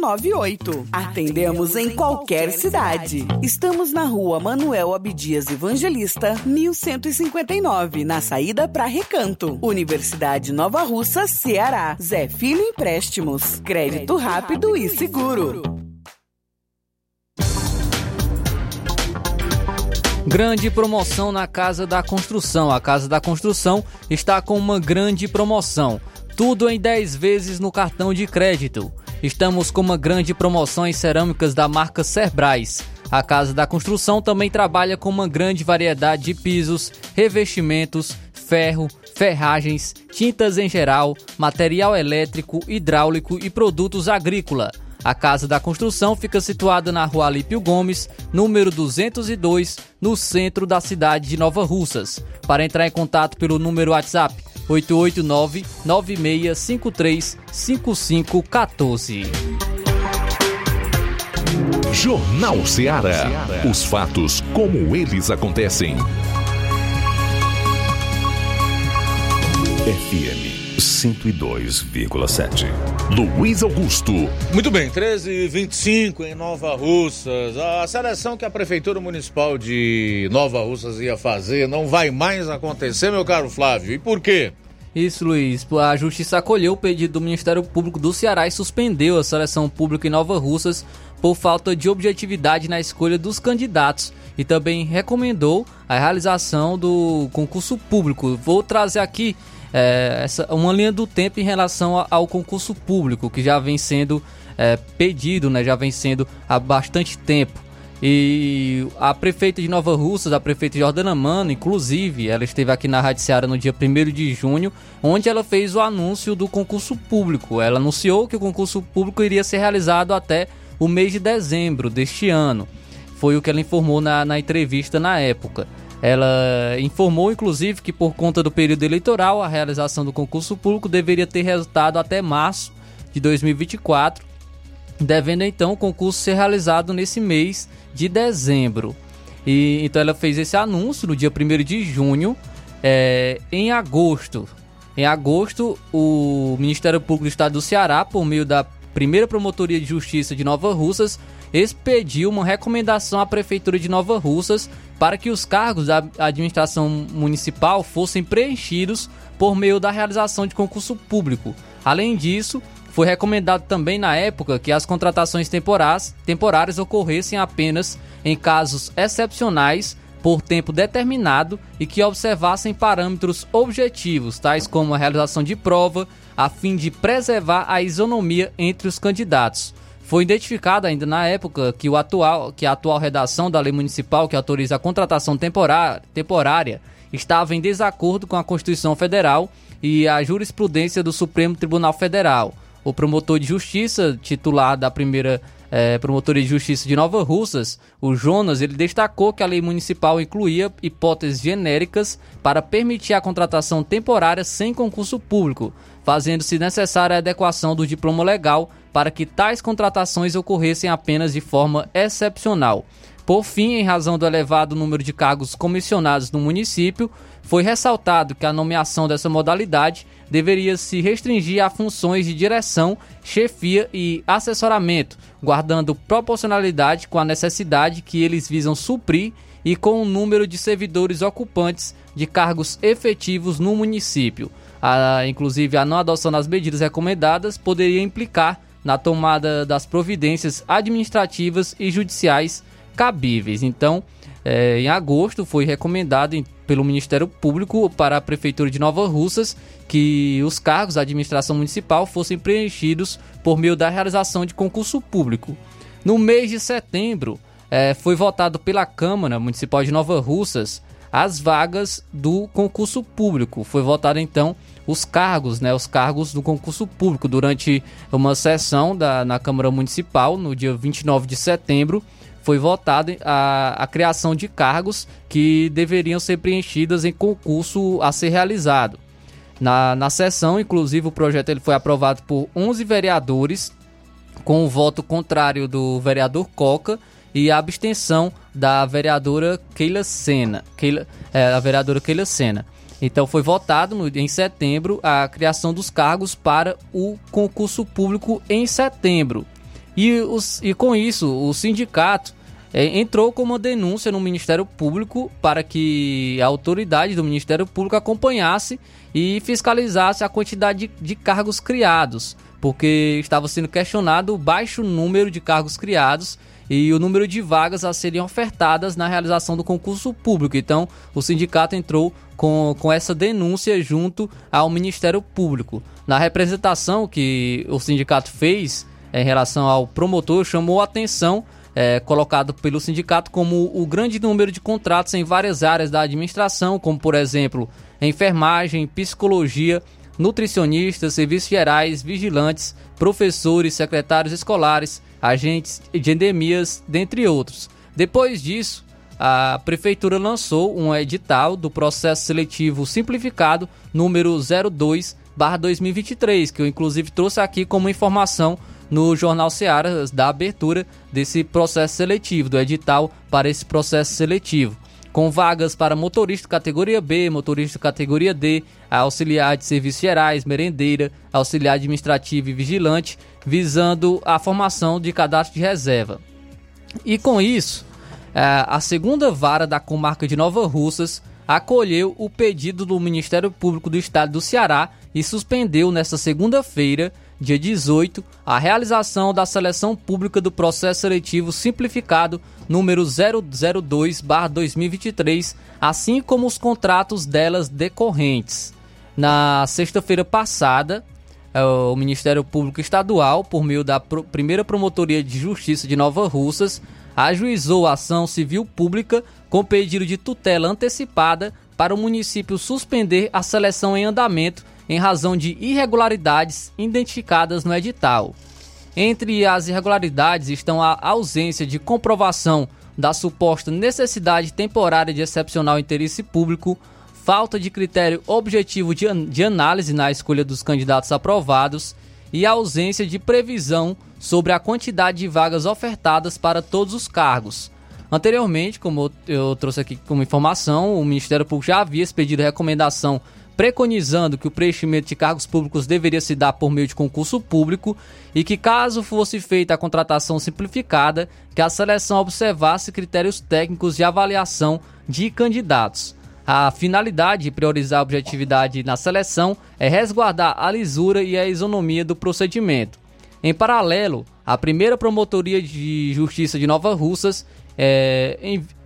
981330698. Atendemos em qualquer cidade. Estamos na rua Manuel Abdias Evangelista, 1159, na saída para Recanto. Universidade Nova Russa, Ceará. Zé Filho Empréstimos. Crédito rápido e seguro. Grande promoção na Casa da Construção. A Casa da Construção está com uma grande promoção. Tudo em 10 vezes no cartão de crédito. Estamos com uma grande promoção em cerâmicas da marca Cerbrais. A Casa da Construção também trabalha com uma grande variedade de pisos, revestimentos, ferro, ferragens, tintas em geral, material elétrico, hidráulico e produtos agrícola. A Casa da Construção fica situada na rua Alípio Gomes, número 202, no centro da cidade de Nova Russas. Para entrar em contato pelo número WhatsApp 889-9653-5514. Jornal Ceará. Os fatos como eles acontecem. FM 102,7. Luiz Augusto. Muito bem, 13 e 25 em Nova Russas. A seleção que a Prefeitura Municipal de Nova Russas ia fazer não vai mais acontecer, meu caro Flávio. E por quê? Isso, Luiz. A Justiça acolheu o pedido do Ministério Público do Ceará e suspendeu a seleção pública em Nova Russas por falta de objetividade na escolha dos candidatos e também recomendou a realização do concurso público. Vou trazer aqui é, essa, uma linha do tempo em relação ao concurso público que já vem sendo é, pedido, né, já vem sendo há bastante tempo. E a prefeita de Nova Russas, a prefeita Jordana Mano, inclusive, ela esteve aqui na Rádio Ceará no dia 1 de junho, onde ela fez o anúncio do concurso público. Ela anunciou que o concurso público iria ser realizado até o mês de dezembro deste ano. Foi o que ela informou na, na entrevista na época. Ela informou, inclusive, que por conta do período eleitoral, a realização do concurso público deveria ter resultado até março de 2024, devendo então o concurso ser realizado nesse mês de dezembro. E então ela fez esse anúncio no dia 1 de junho. É, em agosto, Em agosto, o Ministério Público do Estado do Ceará, por meio da primeira Promotoria de Justiça de Nova Russas, expediu uma recomendação à Prefeitura de Nova Russas para que os cargos da administração municipal fossem preenchidos por meio da realização de concurso público. Além disso, foi recomendado também na época que as contratações temporárias, temporárias ocorressem apenas em casos excepcionais por tempo determinado e que observassem parâmetros objetivos, tais como a realização de prova, a fim de preservar a isonomia entre os candidatos. Foi identificado ainda na época que, o atual, que a atual redação da lei municipal que autoriza a contratação temporária, temporária estava em desacordo com a Constituição Federal e a jurisprudência do Supremo Tribunal Federal. O promotor de justiça, titular da primeira é, Promotoria de Justiça de Nova Russas, o Jonas, ele destacou que a lei municipal incluía hipóteses genéricas para permitir a contratação temporária sem concurso público, fazendo-se necessária a adequação do diploma legal para que tais contratações ocorressem apenas de forma excepcional. Por fim, em razão do elevado número de cargos comissionados no município, foi ressaltado que a nomeação dessa modalidade deveria se restringir a funções de direção, chefia e assessoramento, guardando proporcionalidade com a necessidade que eles visam suprir e com o número de servidores ocupantes de cargos efetivos no município. A, inclusive, a não adoção das medidas recomendadas poderia implicar na tomada das providências administrativas e judiciais cabíveis. Então, é, em agosto, foi recomendado em, pelo Ministério Público para a Prefeitura de Nova Russas que os cargos da administração municipal fossem preenchidos por meio da realização de concurso público. No mês de setembro, é, foi votado pela Câmara Municipal de Nova Russas as vagas do concurso público. Foi votado então os cargos, né, os cargos do concurso público durante uma sessão da, na Câmara Municipal no dia 29 de setembro foi votada a, a criação de cargos que deveriam ser preenchidas em concurso a ser realizado. Na, na sessão, inclusive, o projeto ele foi aprovado por 11 vereadores, com o voto contrário do vereador Coca e a abstenção da vereadora Keila Sena. Keila, é, a vereadora Keila Sena. Então foi votado no, em setembro a criação dos cargos para o concurso público em setembro. E, os, e com isso, o sindicato é, entrou com uma denúncia no Ministério Público para que a autoridade do Ministério Público acompanhasse e fiscalizasse a quantidade de, de cargos criados, porque estava sendo questionado o baixo número de cargos criados e o número de vagas a serem ofertadas na realização do concurso público. Então, o sindicato entrou com, com essa denúncia junto ao Ministério Público. Na representação que o sindicato fez em relação ao promotor, chamou a atenção é, colocado pelo sindicato como o grande número de contratos em várias áreas da administração, como por exemplo enfermagem, psicologia, nutricionistas, serviços gerais, vigilantes, professores, secretários escolares, agentes de endemias, dentre outros. Depois disso, a prefeitura lançou um edital do processo seletivo simplificado número 02/2023, que eu inclusive trouxe aqui como informação no Jornal Seara da abertura desse processo seletivo, do edital para esse processo seletivo. Com vagas para motorista categoria B, motorista categoria D, auxiliar de serviços gerais, merendeira, auxiliar administrativo e vigilante, visando a formação de cadastro de reserva. E com isso, é, a segunda vara da comarca de Nova Russas acolheu o pedido do Ministério Público do Estado do Ceará e suspendeu nesta segunda-feira dia 18, a realização da seleção pública do processo seletivo simplificado número 002/2023, assim como os contratos delas decorrentes. Na sexta-feira passada, é, o Ministério Público Estadual, por meio da primeira Promotoria de Justiça de Nova Russas, ajuizou a ação civil pública com pedido de tutela antecipada para o município suspender a seleção em andamento em razão de irregularidades identificadas no edital. Entre as irregularidades estão a ausência de comprovação da suposta necessidade temporária de excepcional interesse público, falta de critério objetivo de, de análise na escolha dos candidatos aprovados e ausência de previsão sobre a quantidade de vagas ofertadas para todos os cargos. Anteriormente, como eu trouxe aqui como informação, o Ministério Público já havia expedido recomendação preconizando que o preenchimento de cargos públicos deveria se dar por meio de concurso público e que, caso fosse feita a contratação simplificada, que a seleção observasse critérios técnicos de avaliação de candidatos. A finalidade de priorizar a objetividade na seleção é resguardar a lisura e a isonomia do procedimento. Em paralelo, a primeira promotoria de justiça de Nova Russas, é,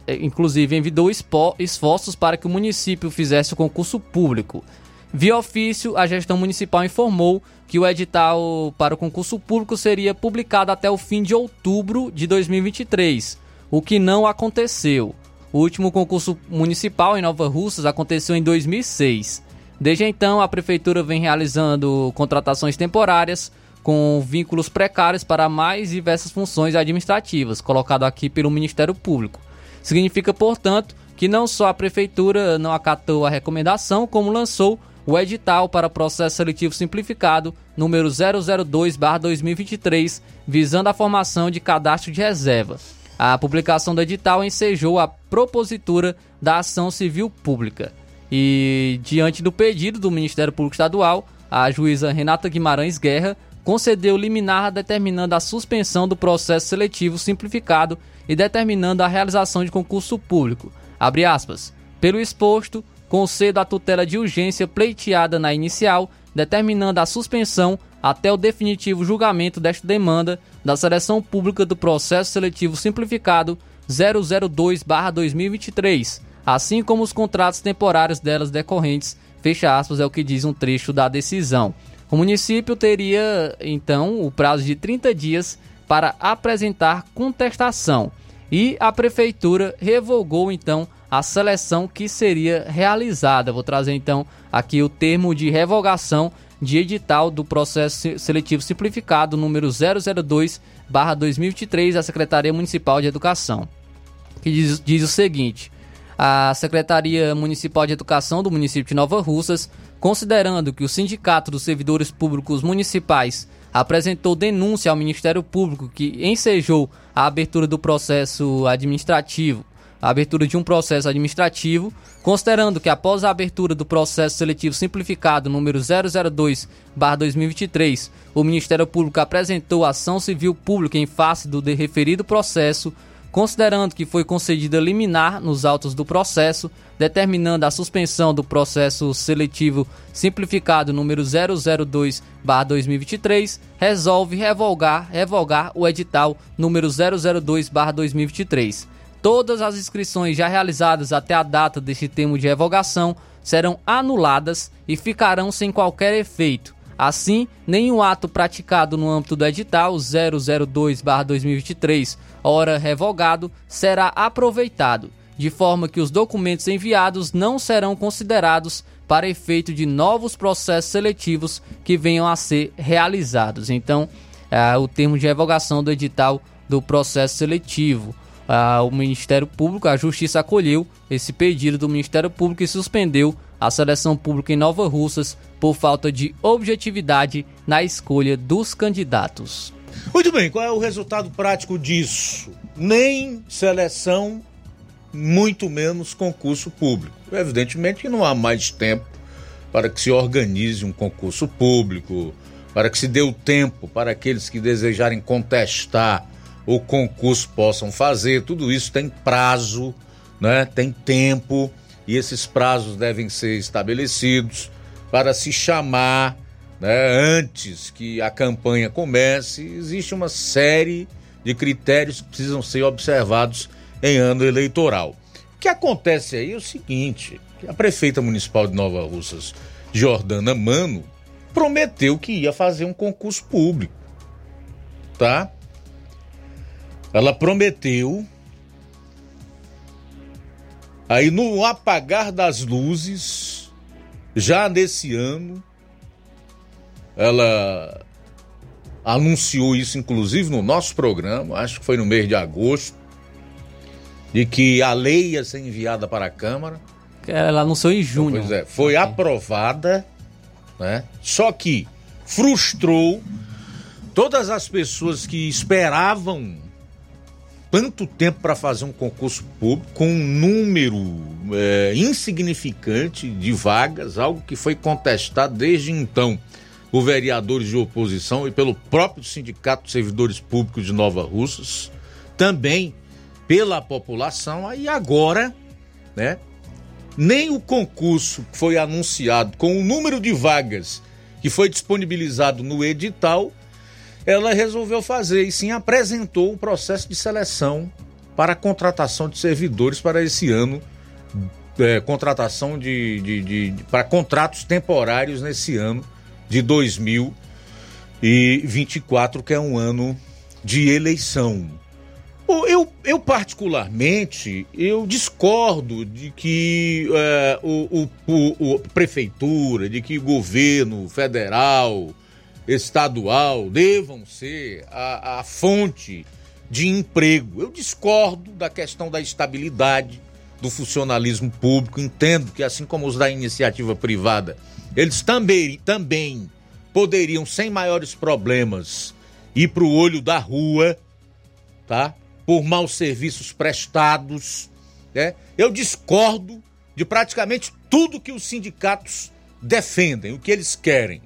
inclusive, envidou esforços para que o município fizesse o concurso público. Via ofício, a gestão municipal informou que o edital para o concurso público seria publicado até o fim de outubro de 2023, o que não aconteceu. O último concurso municipal em Nova Russas aconteceu em 2006. Desde então, a prefeitura vem realizando contratações temporárias com vínculos precários para mais diversas funções administrativas, colocado aqui pelo Ministério Público. Significa, portanto, que não só a prefeitura não acatou a recomendação, como lançou o edital para processo seletivo simplificado número 002/2023, visando a formação de cadastro de reserva. A publicação do edital ensejou a propositura da ação civil pública. E, diante do pedido do Ministério Público Estadual, a juíza Renata Guimarães Guerra concedeu liminar determinando a suspensão do processo seletivo simplificado e determinando a realização de concurso público. Abre aspas. Pelo exposto, concedo a tutela de urgência pleiteada na inicial, determinando a suspensão até o definitivo julgamento desta demanda da seleção pública do processo seletivo simplificado 002/2023, assim como os contratos temporários delas decorrentes. Fecha aspas é o que diz um trecho da decisão. O município teria então o prazo de 30 dias para apresentar contestação e a prefeitura revogou então a seleção que seria realizada. Vou trazer então aqui o termo de revogação de edital do processo seletivo simplificado número 002/2023 da Secretaria Municipal de Educação, que diz, diz o seguinte: a Secretaria Municipal de Educação do município de Nova Russas, considerando que o Sindicato dos Servidores Públicos Municipais apresentou denúncia ao Ministério Público que ensejou a abertura do processo administrativo a abertura de um processo administrativo, considerando que após a abertura do processo seletivo simplificado número 002/2023, o Ministério Público apresentou ação civil pública em face do referido processo, considerando que foi concedida liminar nos autos do processo, determinando a suspensão do processo seletivo simplificado número 002/2023, resolve revogar, revogar o edital número 002/2023 Todas as inscrições já realizadas até a data deste termo de revogação serão anuladas e ficarão sem qualquer efeito. Assim, nenhum ato praticado no âmbito do edital 002/2023, hora revogado, será aproveitado, de forma que os documentos enviados não serão considerados para efeito de novos processos seletivos que venham a ser realizados. Então, é, o termo de revogação do edital do processo seletivo ah, o Ministério Público, a Justiça acolheu esse pedido do Ministério Público e suspendeu a seleção pública em Nova Russas por falta de objetividade na escolha dos candidatos. Muito bem, qual é o resultado prático disso? Nem seleção, muito menos concurso público. Evidentemente que não há mais tempo para que se organize um concurso público, para que se dê o tempo para aqueles que desejarem contestar o concurso possam fazer. Tudo isso tem prazo, né? tem tempo, e esses prazos devem ser estabelecidos para se chamar né, antes que a campanha comece. Existe uma série de critérios que precisam ser observados em ano eleitoral. O que acontece aí é o seguinte: a prefeita municipal de Nova Russas, Jordana Mano, prometeu que ia fazer um concurso público. Tá? Ela prometeu. Aí no apagar das luzes, já nesse ano, ela anunciou isso inclusive no nosso programa, acho que foi no mês de agosto, de que a lei ia ser enviada para a Câmara. Ela anunciou em junho. Pois é, foi aprovada, né? Só que frustrou todas as pessoas que esperavam tanto tempo para fazer um concurso público com um número é, insignificante de vagas, algo que foi contestado desde então por vereadores de oposição e pelo próprio Sindicato de Servidores Públicos de Nova Russas, também pela população, aí agora, né? Nem o concurso que foi anunciado com o número de vagas que foi disponibilizado no edital, ela resolveu fazer e sim apresentou um processo de seleção para a contratação de servidores para esse ano, é, contratação de, de, de, de, para contratos temporários nesse ano de 2024, que é um ano de eleição. Eu, eu particularmente, eu discordo de que é, o, o, o, prefeitura, de que o governo federal, estadual devam ser a, a fonte de emprego. Eu discordo da questão da estabilidade do funcionalismo público. Entendo que, assim como os da iniciativa privada, eles também, também poderiam, sem maiores problemas, ir para o olho da rua, tá? Por maus serviços prestados. Né? Eu discordo de praticamente tudo que os sindicatos defendem, o que eles querem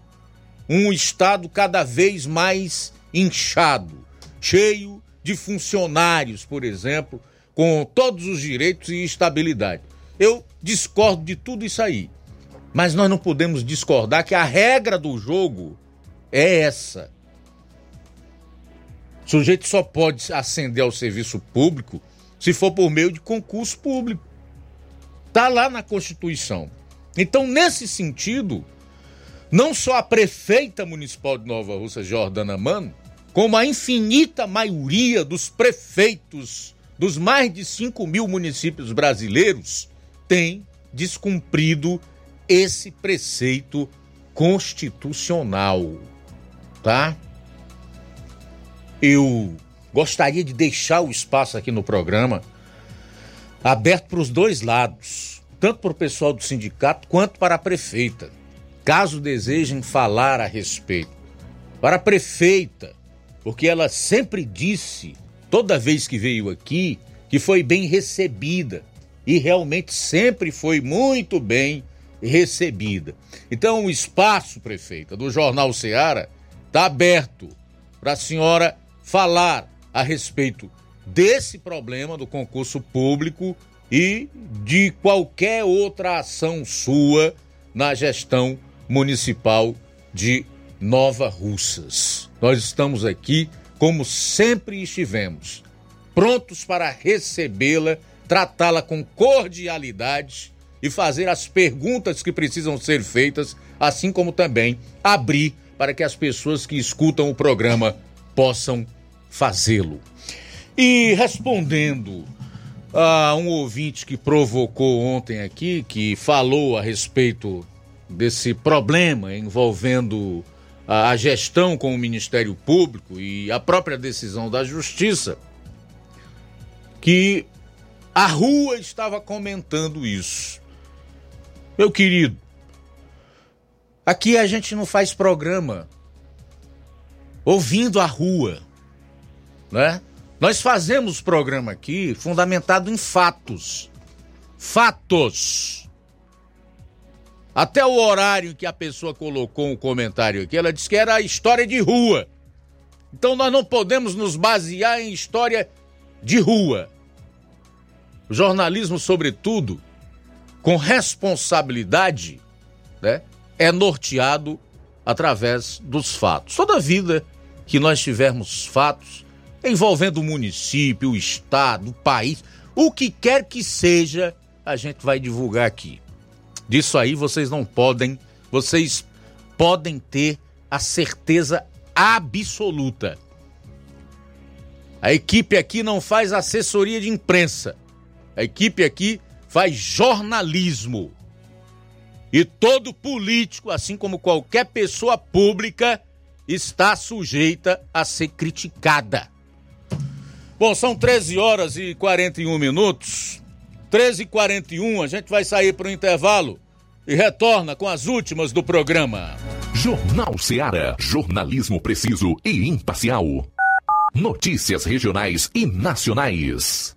um Estado cada vez mais inchado, cheio de funcionários, por exemplo, com todos os direitos e estabilidade. Eu discordo de tudo isso aí. Mas nós não podemos discordar que a regra do jogo é essa. O sujeito só pode ascender ao serviço público se for por meio de concurso público. Está lá na Constituição. Então, nesse sentido, não só a prefeita municipal de Nova Russa, Jordana Mano, como a infinita maioria dos prefeitos dos mais de 5 mil municípios brasileiros tem descumprido esse preceito constitucional, tá? Eu gostaria de deixar o espaço aqui no programa aberto para os dois lados, tanto para o pessoal do sindicato quanto para a prefeita caso desejem falar a respeito. Para a prefeita, porque ela sempre disse, toda vez que veio aqui, que foi bem recebida e realmente sempre foi muito bem recebida. Então, o espaço, prefeita, do Jornal Ceará está aberto para a senhora falar a respeito desse problema do concurso público e de qualquer outra ação sua na gestão Municipal de Nova Russas. Nós estamos aqui, como sempre estivemos, prontos para recebê-la, tratá-la com cordialidade e fazer as perguntas que precisam ser feitas, assim como também abrir para que as pessoas que escutam o programa possam fazê-lo. E respondendo a um ouvinte que provocou ontem aqui, que falou a respeito desse problema envolvendo a, gestão com o Ministério Público e a própria decisão da Justiça, que a rua estava comentando isso. Meu querido, aqui a gente não faz programa ouvindo a rua, né? Nós fazemos programa aqui fundamentado em fatos. Fatos. Até o horário que a pessoa colocou um comentário aqui, ela disse que era história de rua. Então nós não podemos nos basear em história de rua. O jornalismo, sobretudo, com responsabilidade, né, é norteado através dos fatos. Toda vida que nós tivermos fatos envolvendo o município, o estado, o país, o que quer que seja, a gente vai divulgar aqui. Disso aí vocês não podem, vocês podem ter a certeza absoluta. A equipe aqui não faz assessoria de imprensa. A equipe aqui faz jornalismo. E todo político, assim como qualquer pessoa pública, está sujeita a ser criticada. Bom, são 13 horas e 41 minutos. 13h41, a gente vai sair para o intervalo e retorna com as últimas do programa. Jornal Seara. Jornalismo preciso e imparcial. Notícias regionais e nacionais.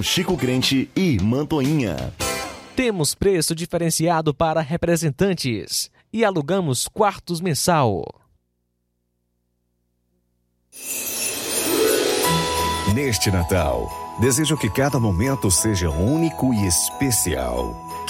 Chico Crente e Mantoinha. Temos preço diferenciado para representantes e alugamos quartos mensal. Neste Natal, desejo que cada momento seja único e especial.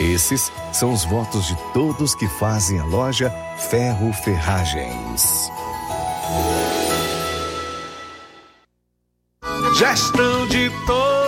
Esses são os votos de todos que fazem a loja Ferro Ferragens. Gestão de todos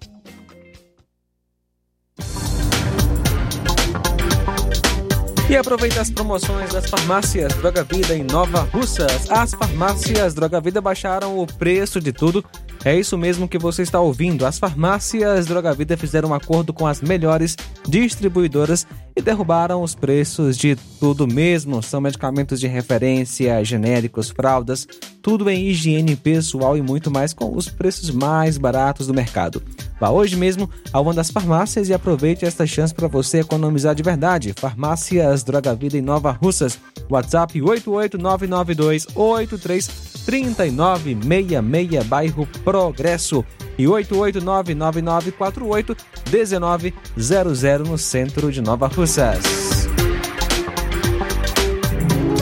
E aproveita as promoções das farmácias Droga Vida em Nova Russas. As farmácias Droga Vida baixaram o preço de tudo. É isso mesmo que você está ouvindo. As farmácias Droga Vida fizeram um acordo com as melhores distribuidoras e derrubaram os preços de tudo mesmo. São medicamentos de referência, genéricos, fraldas, tudo em higiene pessoal e muito mais com os preços mais baratos do mercado. Vá hoje mesmo a uma das farmácias e aproveite esta chance para você economizar de verdade. Farmácias Droga Vida em Nova Russas. WhatsApp 88992833966, bairro Progresso. E 88999481900 no centro de Nova Russas.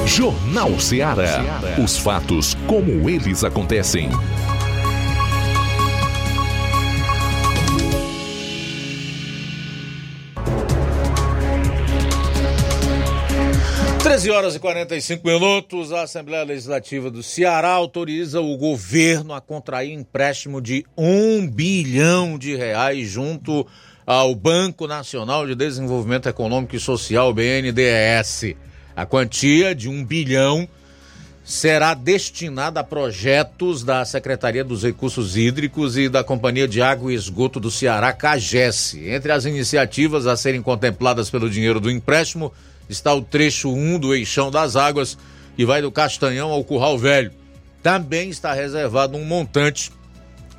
Jornal Ceará. Os fatos como eles acontecem. 13 horas e 45 minutos, a Assembleia Legislativa do Ceará autoriza o governo a contrair empréstimo de um bilhão de reais junto ao Banco Nacional de Desenvolvimento Econômico e Social, BNDES. A quantia de um bilhão será destinada a projetos da Secretaria dos Recursos Hídricos e da Companhia de Água e Esgoto do Ceará, CAGES. Entre as iniciativas a serem contempladas pelo dinheiro do empréstimo, está o trecho 1 do Eixão das Águas, que vai do Castanhão ao Curral Velho. Também está reservado um montante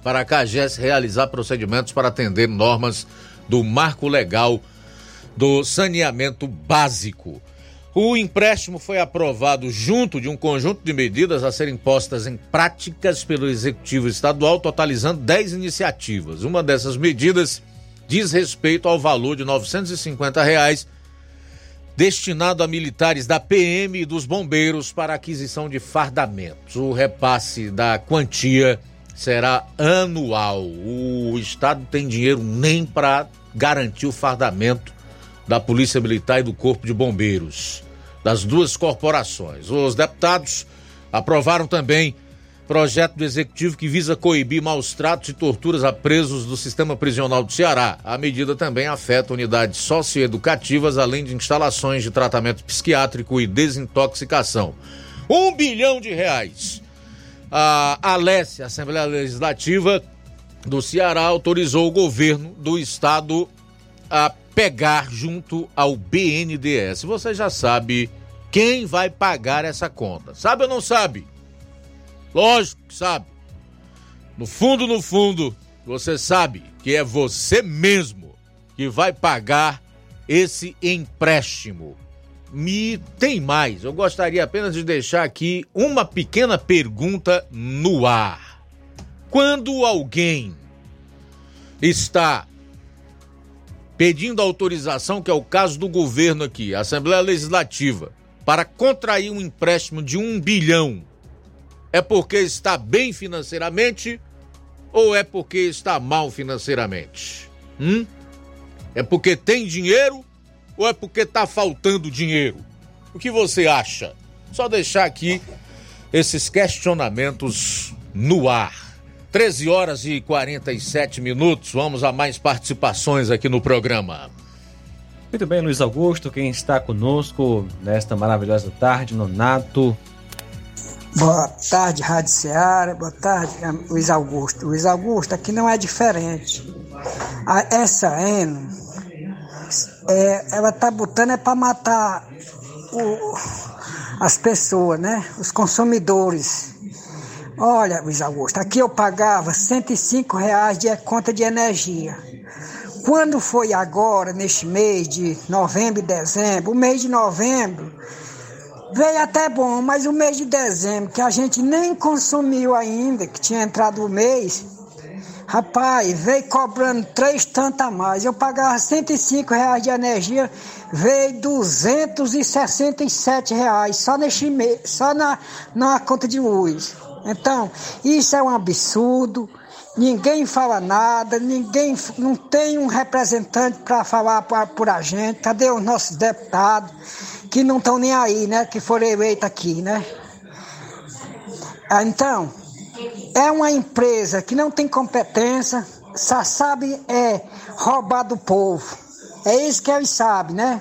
para a CAGES realizar procedimentos para atender normas do marco legal do saneamento básico. O empréstimo foi aprovado junto de um conjunto de medidas a serem postas em práticas pelo Executivo Estadual, totalizando 10 iniciativas. Uma dessas medidas diz respeito ao valor de 950 reais destinado a militares da PM e dos bombeiros para aquisição de fardamentos. O repasse da quantia será anual. O Estado tem dinheiro nem para garantir o fardamento da Polícia Militar e do Corpo de Bombeiros, das duas corporações. Os deputados aprovaram também projeto do executivo que visa coibir maus tratos e torturas a presos do sistema prisional do Ceará. A medida também afeta unidades socioeducativas, além de instalações de tratamento psiquiátrico e desintoxicação. Um bilhão de reais. A Alessia, Assembleia Legislativa do Ceará, autorizou o governo do estado a pegar junto ao BNDES. Você já sabe quem vai pagar essa conta. Sabe ou não sabe? Lógico que sabe. No fundo, no fundo, você sabe que é você mesmo que vai pagar esse empréstimo. Me tem mais. Eu gostaria apenas de deixar aqui uma pequena pergunta no ar. Quando alguém está pedindo autorização, que é o caso do governo aqui, a Assembleia Legislativa, para contrair um empréstimo de um bilhão é porque está bem financeiramente ou é porque está mal financeiramente? Hum? É porque tem dinheiro ou é porque está faltando dinheiro? O que você acha? Só deixar aqui esses questionamentos no ar. 13 horas e 47 minutos. Vamos a mais participações aqui no programa. Muito bem, Luiz Augusto, quem está conosco nesta maravilhosa tarde, Nonato, Boa tarde, Rádio Ceará. Boa tarde, Luiz Augusto. Luiz Augusto, aqui não é diferente. A, essa Eno, é, ela tá botando é para matar o, as pessoas, né? Os consumidores. Olha, Luiz Augusto, aqui eu pagava 105 reais de conta de energia. Quando foi agora, neste mês de novembro e dezembro, o mês de novembro, Veio até bom, mas o mês de dezembro, que a gente nem consumiu ainda, que tinha entrado o mês, rapaz, veio cobrando três tanto a mais. Eu pagava 105 reais de energia, veio 267 reais só neste mês, só na, na conta de luz. Então, isso é um absurdo. Ninguém fala nada, ninguém não tem um representante para falar por a gente. Cadê os nossos deputados? Que não estão nem aí, né? Que foram eleitos aqui, né? Então, é uma empresa que não tem competência, só sabe é roubar do povo. É isso que eles sabem, né?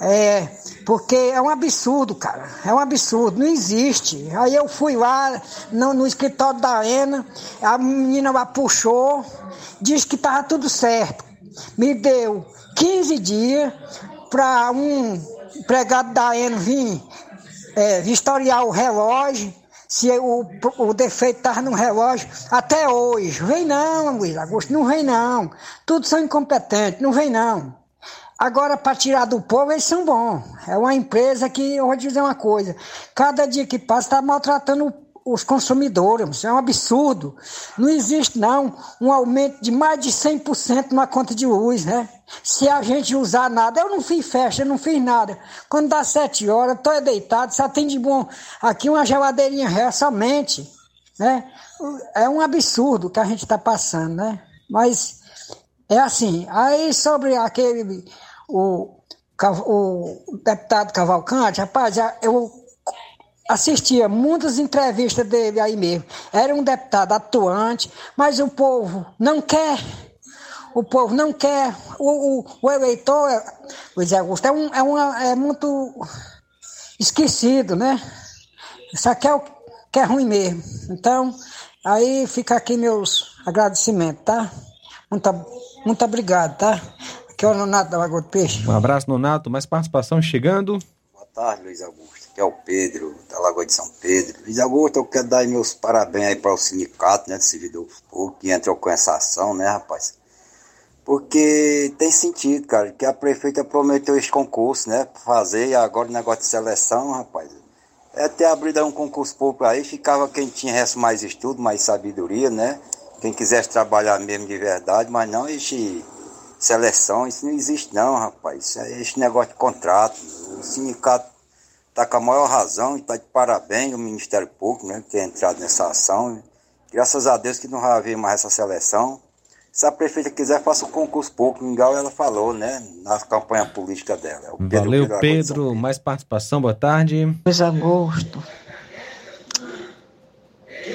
É, porque é um absurdo, cara. É um absurdo, não existe. Aí eu fui lá no, no escritório da ENA, a menina lá puxou, disse que estava tudo certo. Me deu 15 dias para um empregado da ENO vir é, vistoriar o relógio, se o, o defeito estava no relógio, até hoje. Vem não, Luiz Augusto, não vem não. Tudo são incompetentes, não vem não. Agora, para tirar do povo, eles são bons. É uma empresa que, eu vou dizer uma coisa, cada dia que passa está maltratando os consumidores. É um absurdo. Não existe, não, um aumento de mais de 100% na conta de luz, né? Se a gente usar nada, eu não fiz festa, eu não fiz nada. Quando dá sete horas, estou deitado, só tem de bom aqui uma geladeirinha ré somente, né? É um absurdo que a gente está passando, né? Mas é assim. Aí sobre aquele o, o deputado Cavalcante, rapaz, eu assistia muitas entrevistas dele aí mesmo. Era um deputado atuante, mas o povo não quer. O povo não quer. O, o, o eleitor, Luiz Augusto, é, um, é, uma, é muito esquecido, né? Isso aqui é o que é ruim mesmo. Então, aí fica aqui meus agradecimentos, tá? Muito, muito obrigado, tá? Aqui é o Nonato da Lagoa do Peixe. Um abraço, Nonato. Mais participação chegando. Boa tarde, Luiz Augusto que é o Pedro, da Lagoa de São Pedro. Luiz Augusto, eu quero dar meus parabéns aí para o sindicato, né, de servidor público, que entrou com essa ação, né, rapaz? Porque tem sentido, cara, que a prefeita prometeu esse concurso, né, pra fazer, e agora o negócio de seleção, rapaz, é ter abrido um concurso público aí, ficava quem tinha mais estudo, mais sabedoria, né, quem quisesse trabalhar mesmo de verdade, mas não esse seleção, isso não existe não, rapaz, é esse negócio de contrato, o sindicato está com a maior razão e está de parabéns o Ministério Público, né, que tem entrado nessa ação. Graças a Deus que não vai haver mais essa seleção. Se a prefeita quiser, faça um concurso público, igual ela falou, né, na campanha política dela. É Pedro Valeu, Pedro. Pedro. Mais participação, boa tarde. Luiz Augusto.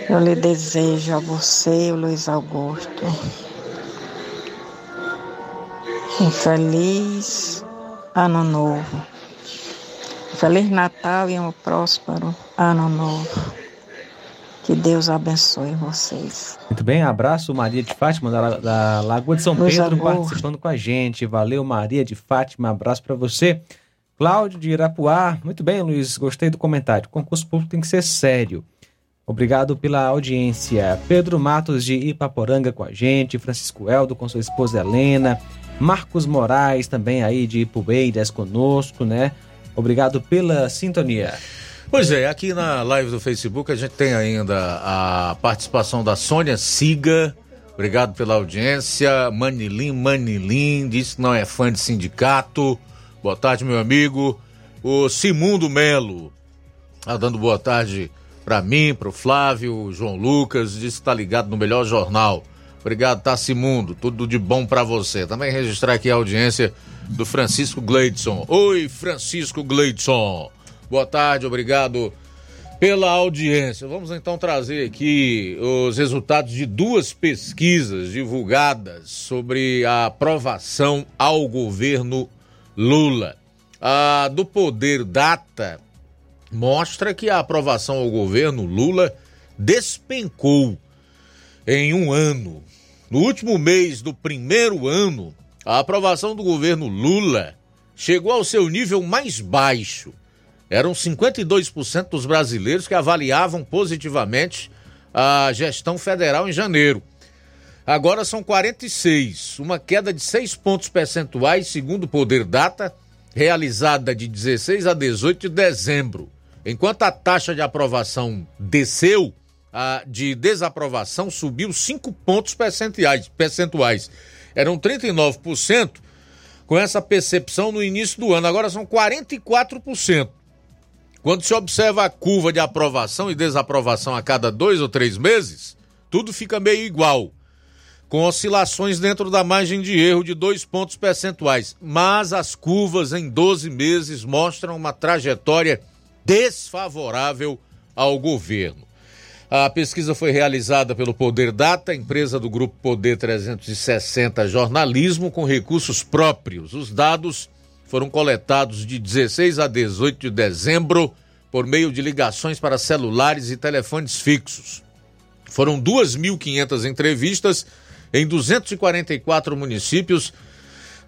Eu lhe desejo a você, Luiz Augusto, um feliz ano novo. Feliz Natal e um próspero ano novo. Que Deus abençoe vocês. Muito bem, abraço Maria de Fátima da, da Lagoa de São Pedro Augusto. participando com a gente. Valeu Maria de Fátima, abraço para você. Cláudio de Irapuá, muito bem Luiz, gostei do comentário. concurso público tem que ser sério. Obrigado pela audiência. Pedro Matos de Ipaporanga com a gente, Francisco Eldo com sua esposa Helena, Marcos Moraes também aí de Ipueiras conosco, né? Obrigado pela sintonia. Pois é, aqui na live do Facebook a gente tem ainda a participação da Sônia Siga. Obrigado pela audiência. Manilim, Manilim, disse que não é fã de sindicato. Boa tarde, meu amigo. O Simundo Melo, tá dando boa tarde para mim, Flávio, o João Lucas, disse que tá ligado no melhor jornal. Obrigado, Tassimundo. Tudo de bom para você. Também registrar aqui a audiência do Francisco Gleidson. Oi, Francisco Gleidson. Boa tarde, obrigado pela audiência. Vamos então trazer aqui os resultados de duas pesquisas divulgadas sobre a aprovação ao governo Lula. A do Poder Data mostra que a aprovação ao governo Lula despencou em um ano. No último mês do primeiro ano, a aprovação do governo Lula chegou ao seu nível mais baixo. Eram 52% dos brasileiros que avaliavam positivamente a gestão federal em janeiro. Agora são 46, uma queda de 6 pontos percentuais, segundo o Poder Data, realizada de 16 a 18 de dezembro. Enquanto a taxa de aprovação desceu, a de desaprovação subiu 5 pontos percentuais. percentuais. Eram 39% com essa percepção no início do ano, agora são 44%. Quando se observa a curva de aprovação e desaprovação a cada dois ou três meses, tudo fica meio igual, com oscilações dentro da margem de erro de dois pontos percentuais. Mas as curvas em 12 meses mostram uma trajetória desfavorável ao governo. A pesquisa foi realizada pelo Poder Data, empresa do Grupo Poder 360 Jornalismo, com recursos próprios. Os dados foram coletados de 16 a 18 de dezembro por meio de ligações para celulares e telefones fixos. Foram 2.500 entrevistas em 244 municípios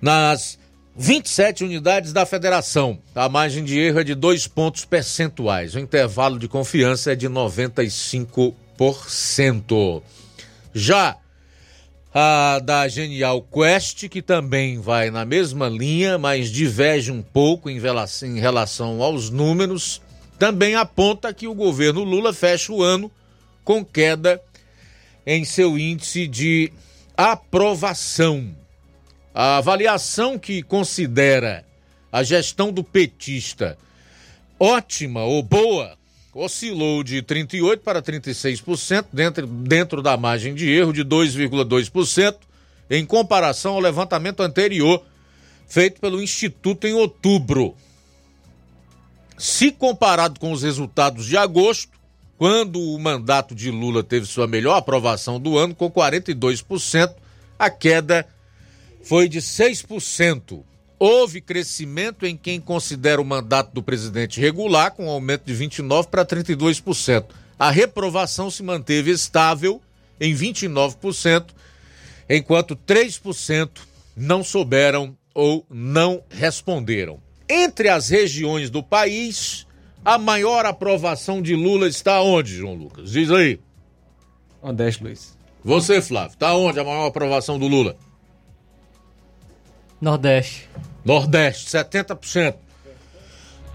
nas 27 unidades da federação. A margem de erro é de dois pontos percentuais. O intervalo de confiança é de 95%. Já a da Genial Quest, que também vai na mesma linha, mas diverge um pouco em relação, aos números, também aponta que o governo Lula fecha o ano com queda em seu índice de aprovação. A avaliação que considera a gestão do petista ótima ou boa oscilou de 38% para 36% dentro, dentro da margem de erro de 2,2%, em comparação ao levantamento anterior feito pelo Instituto em outubro. Se comparado com os resultados de agosto, quando o mandato de Lula teve sua melhor aprovação do ano, com 42%, a queda foi de 6%. Houve crescimento em quem considera o mandato do presidente regular, com um aumento de 29% para 32%. A reprovação se manteve estável em 29%, enquanto 3% não souberam ou não responderam. Entre as regiões do país, a maior aprovação de Lula está onde, João Lucas? Diz aí. Nordeste, Luiz. Você, Flávio, está onde a maior aprovação do Lula? Nordeste. Nordeste, 70%.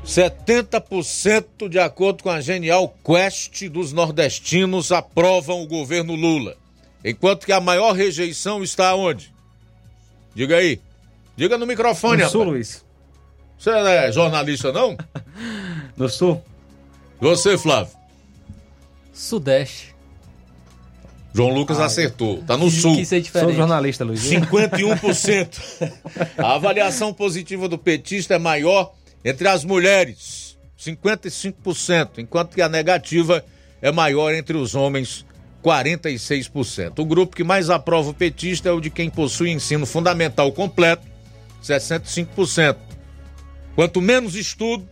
70% de acordo com a Genial Quest dos nordestinos aprovam o governo Lula. Enquanto que a maior rejeição está onde? Diga aí. Diga no microfone, No sul, rapaz. Luiz. Você não é jornalista, não? [LAUGHS] No sul. Você, Flávio. Sudeste. João Lucas acertou. Tá no sul. diferente. Sou jornalista, Luiz. 51%. [LAUGHS] A avaliação positiva do petista é maior entre as mulheres, 55%, enquanto que a negativa é maior entre os homens, 46%. O grupo que mais aprova o petista é o de quem possui ensino fundamental completo, 65%. Quanto menos estudo,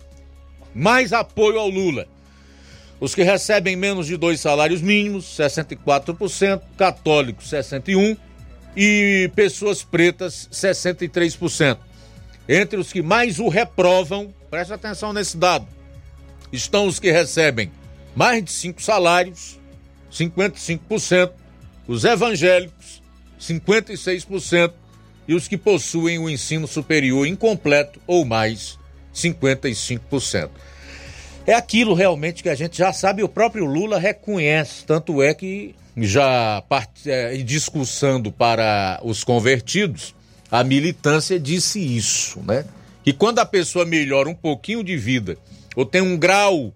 mais apoio ao Lula. Os que recebem menos de dois salários mínimos, 64%, católicos, 61%, e pessoas pretas, 63%. Entre os que mais o reprovam, preste atenção nesse dado, estão os que recebem mais de cinco salários, 55%, os evangélicos, 56%, e os que possuem o ensino superior incompleto ou mais, 55%. É aquilo realmente que a gente já sabe, o próprio Lula reconhece, tanto é que já é, discussando para os convertidos, a militância disse isso, né? Que quando a pessoa melhora um pouquinho de vida ou tem um grau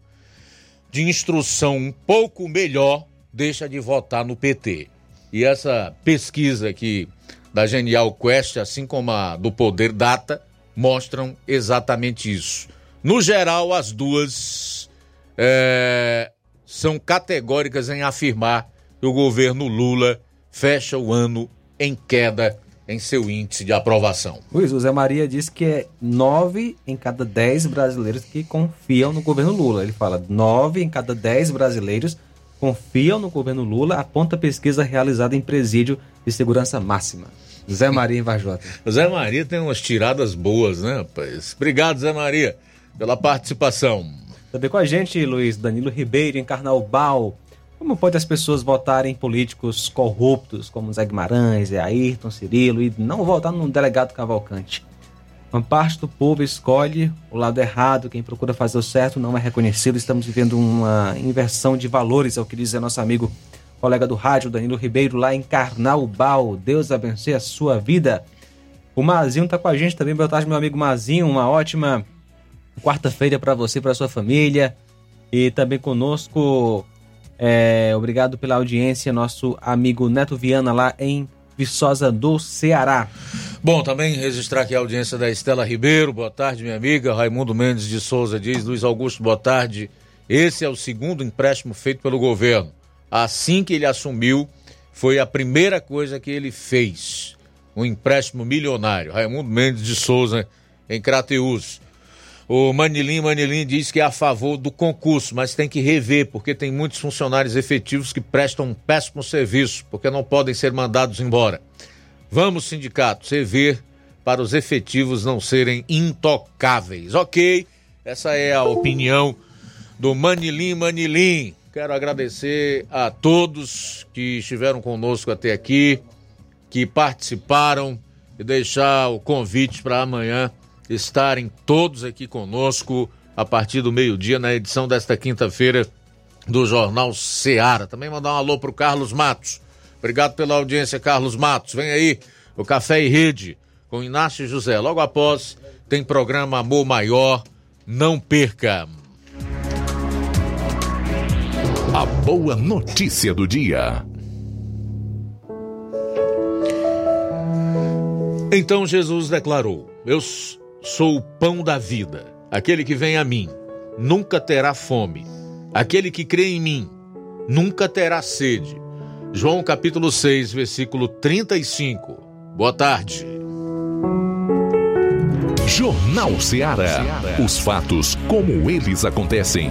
de instrução um pouco melhor, deixa de votar no PT. E essa pesquisa aqui da Genial Quest, assim como a do Poder Data, mostram exatamente isso. No geral, as duas é, são categóricas em afirmar que o governo Lula fecha o ano em queda em seu índice de aprovação. Luiz, o Zé Maria disse que é nove em cada dez brasileiros que confiam no governo Lula. Ele fala nove em cada dez brasileiros confiam no governo Lula, aponta a pesquisa realizada em presídio de segurança máxima. Zé Maria em Vajota. O Zé Maria tem umas tiradas boas, né, rapaz? Obrigado, Zé Maria, pela participação. Também com a gente, Luiz Danilo Ribeiro, em Carnaubal. Como pode as pessoas votarem em políticos corruptos como Zé Guimarães, Zé Ayrton, Cirilo e não votar no delegado Cavalcante? Uma parte do povo escolhe o lado errado, quem procura fazer o certo não é reconhecido. Estamos vivendo uma inversão de valores, é o que diz nosso amigo colega do rádio, Danilo Ribeiro, lá em Carnaubal. Deus abençoe a sua vida. O Mazinho está com a gente também. Boa tarde, meu amigo Mazinho. Uma ótima quarta-feira para você para sua família. E também conosco é, obrigado pela audiência, nosso amigo Neto Viana, lá em Viçosa do Ceará. Bom, também registrar aqui a audiência da Estela Ribeiro. Boa tarde, minha amiga. Raimundo Mendes de Souza diz. Luiz Augusto, boa tarde. Esse é o segundo empréstimo feito pelo governo. Assim que ele assumiu, foi a primeira coisa que ele fez. Um empréstimo milionário. Raimundo Mendes de Souza, em Crateus. O Manilim Manilim diz que é a favor do concurso, mas tem que rever, porque tem muitos funcionários efetivos que prestam um péssimo serviço, porque não podem ser mandados embora. Vamos, sindicatos, rever para os efetivos não serem intocáveis. Ok, essa é a opinião do Manilim Manilim. Quero agradecer a todos que estiveram conosco até aqui, que participaram e deixar o convite para amanhã estarem todos aqui conosco a partir do meio-dia na edição desta quinta-feira do Jornal Seara. Também mandar um alô pro Carlos Matos. Obrigado pela audiência, Carlos Matos. Vem aí o Café e Rede com Inácio José. Logo após tem programa Amor Maior. Não perca. A boa notícia do dia. Então Jesus declarou: Eu Sou o pão da vida. Aquele que vem a mim nunca terá fome. Aquele que crê em mim nunca terá sede. João capítulo 6, versículo 35. Boa tarde. Jornal Ceará. Os fatos como eles acontecem.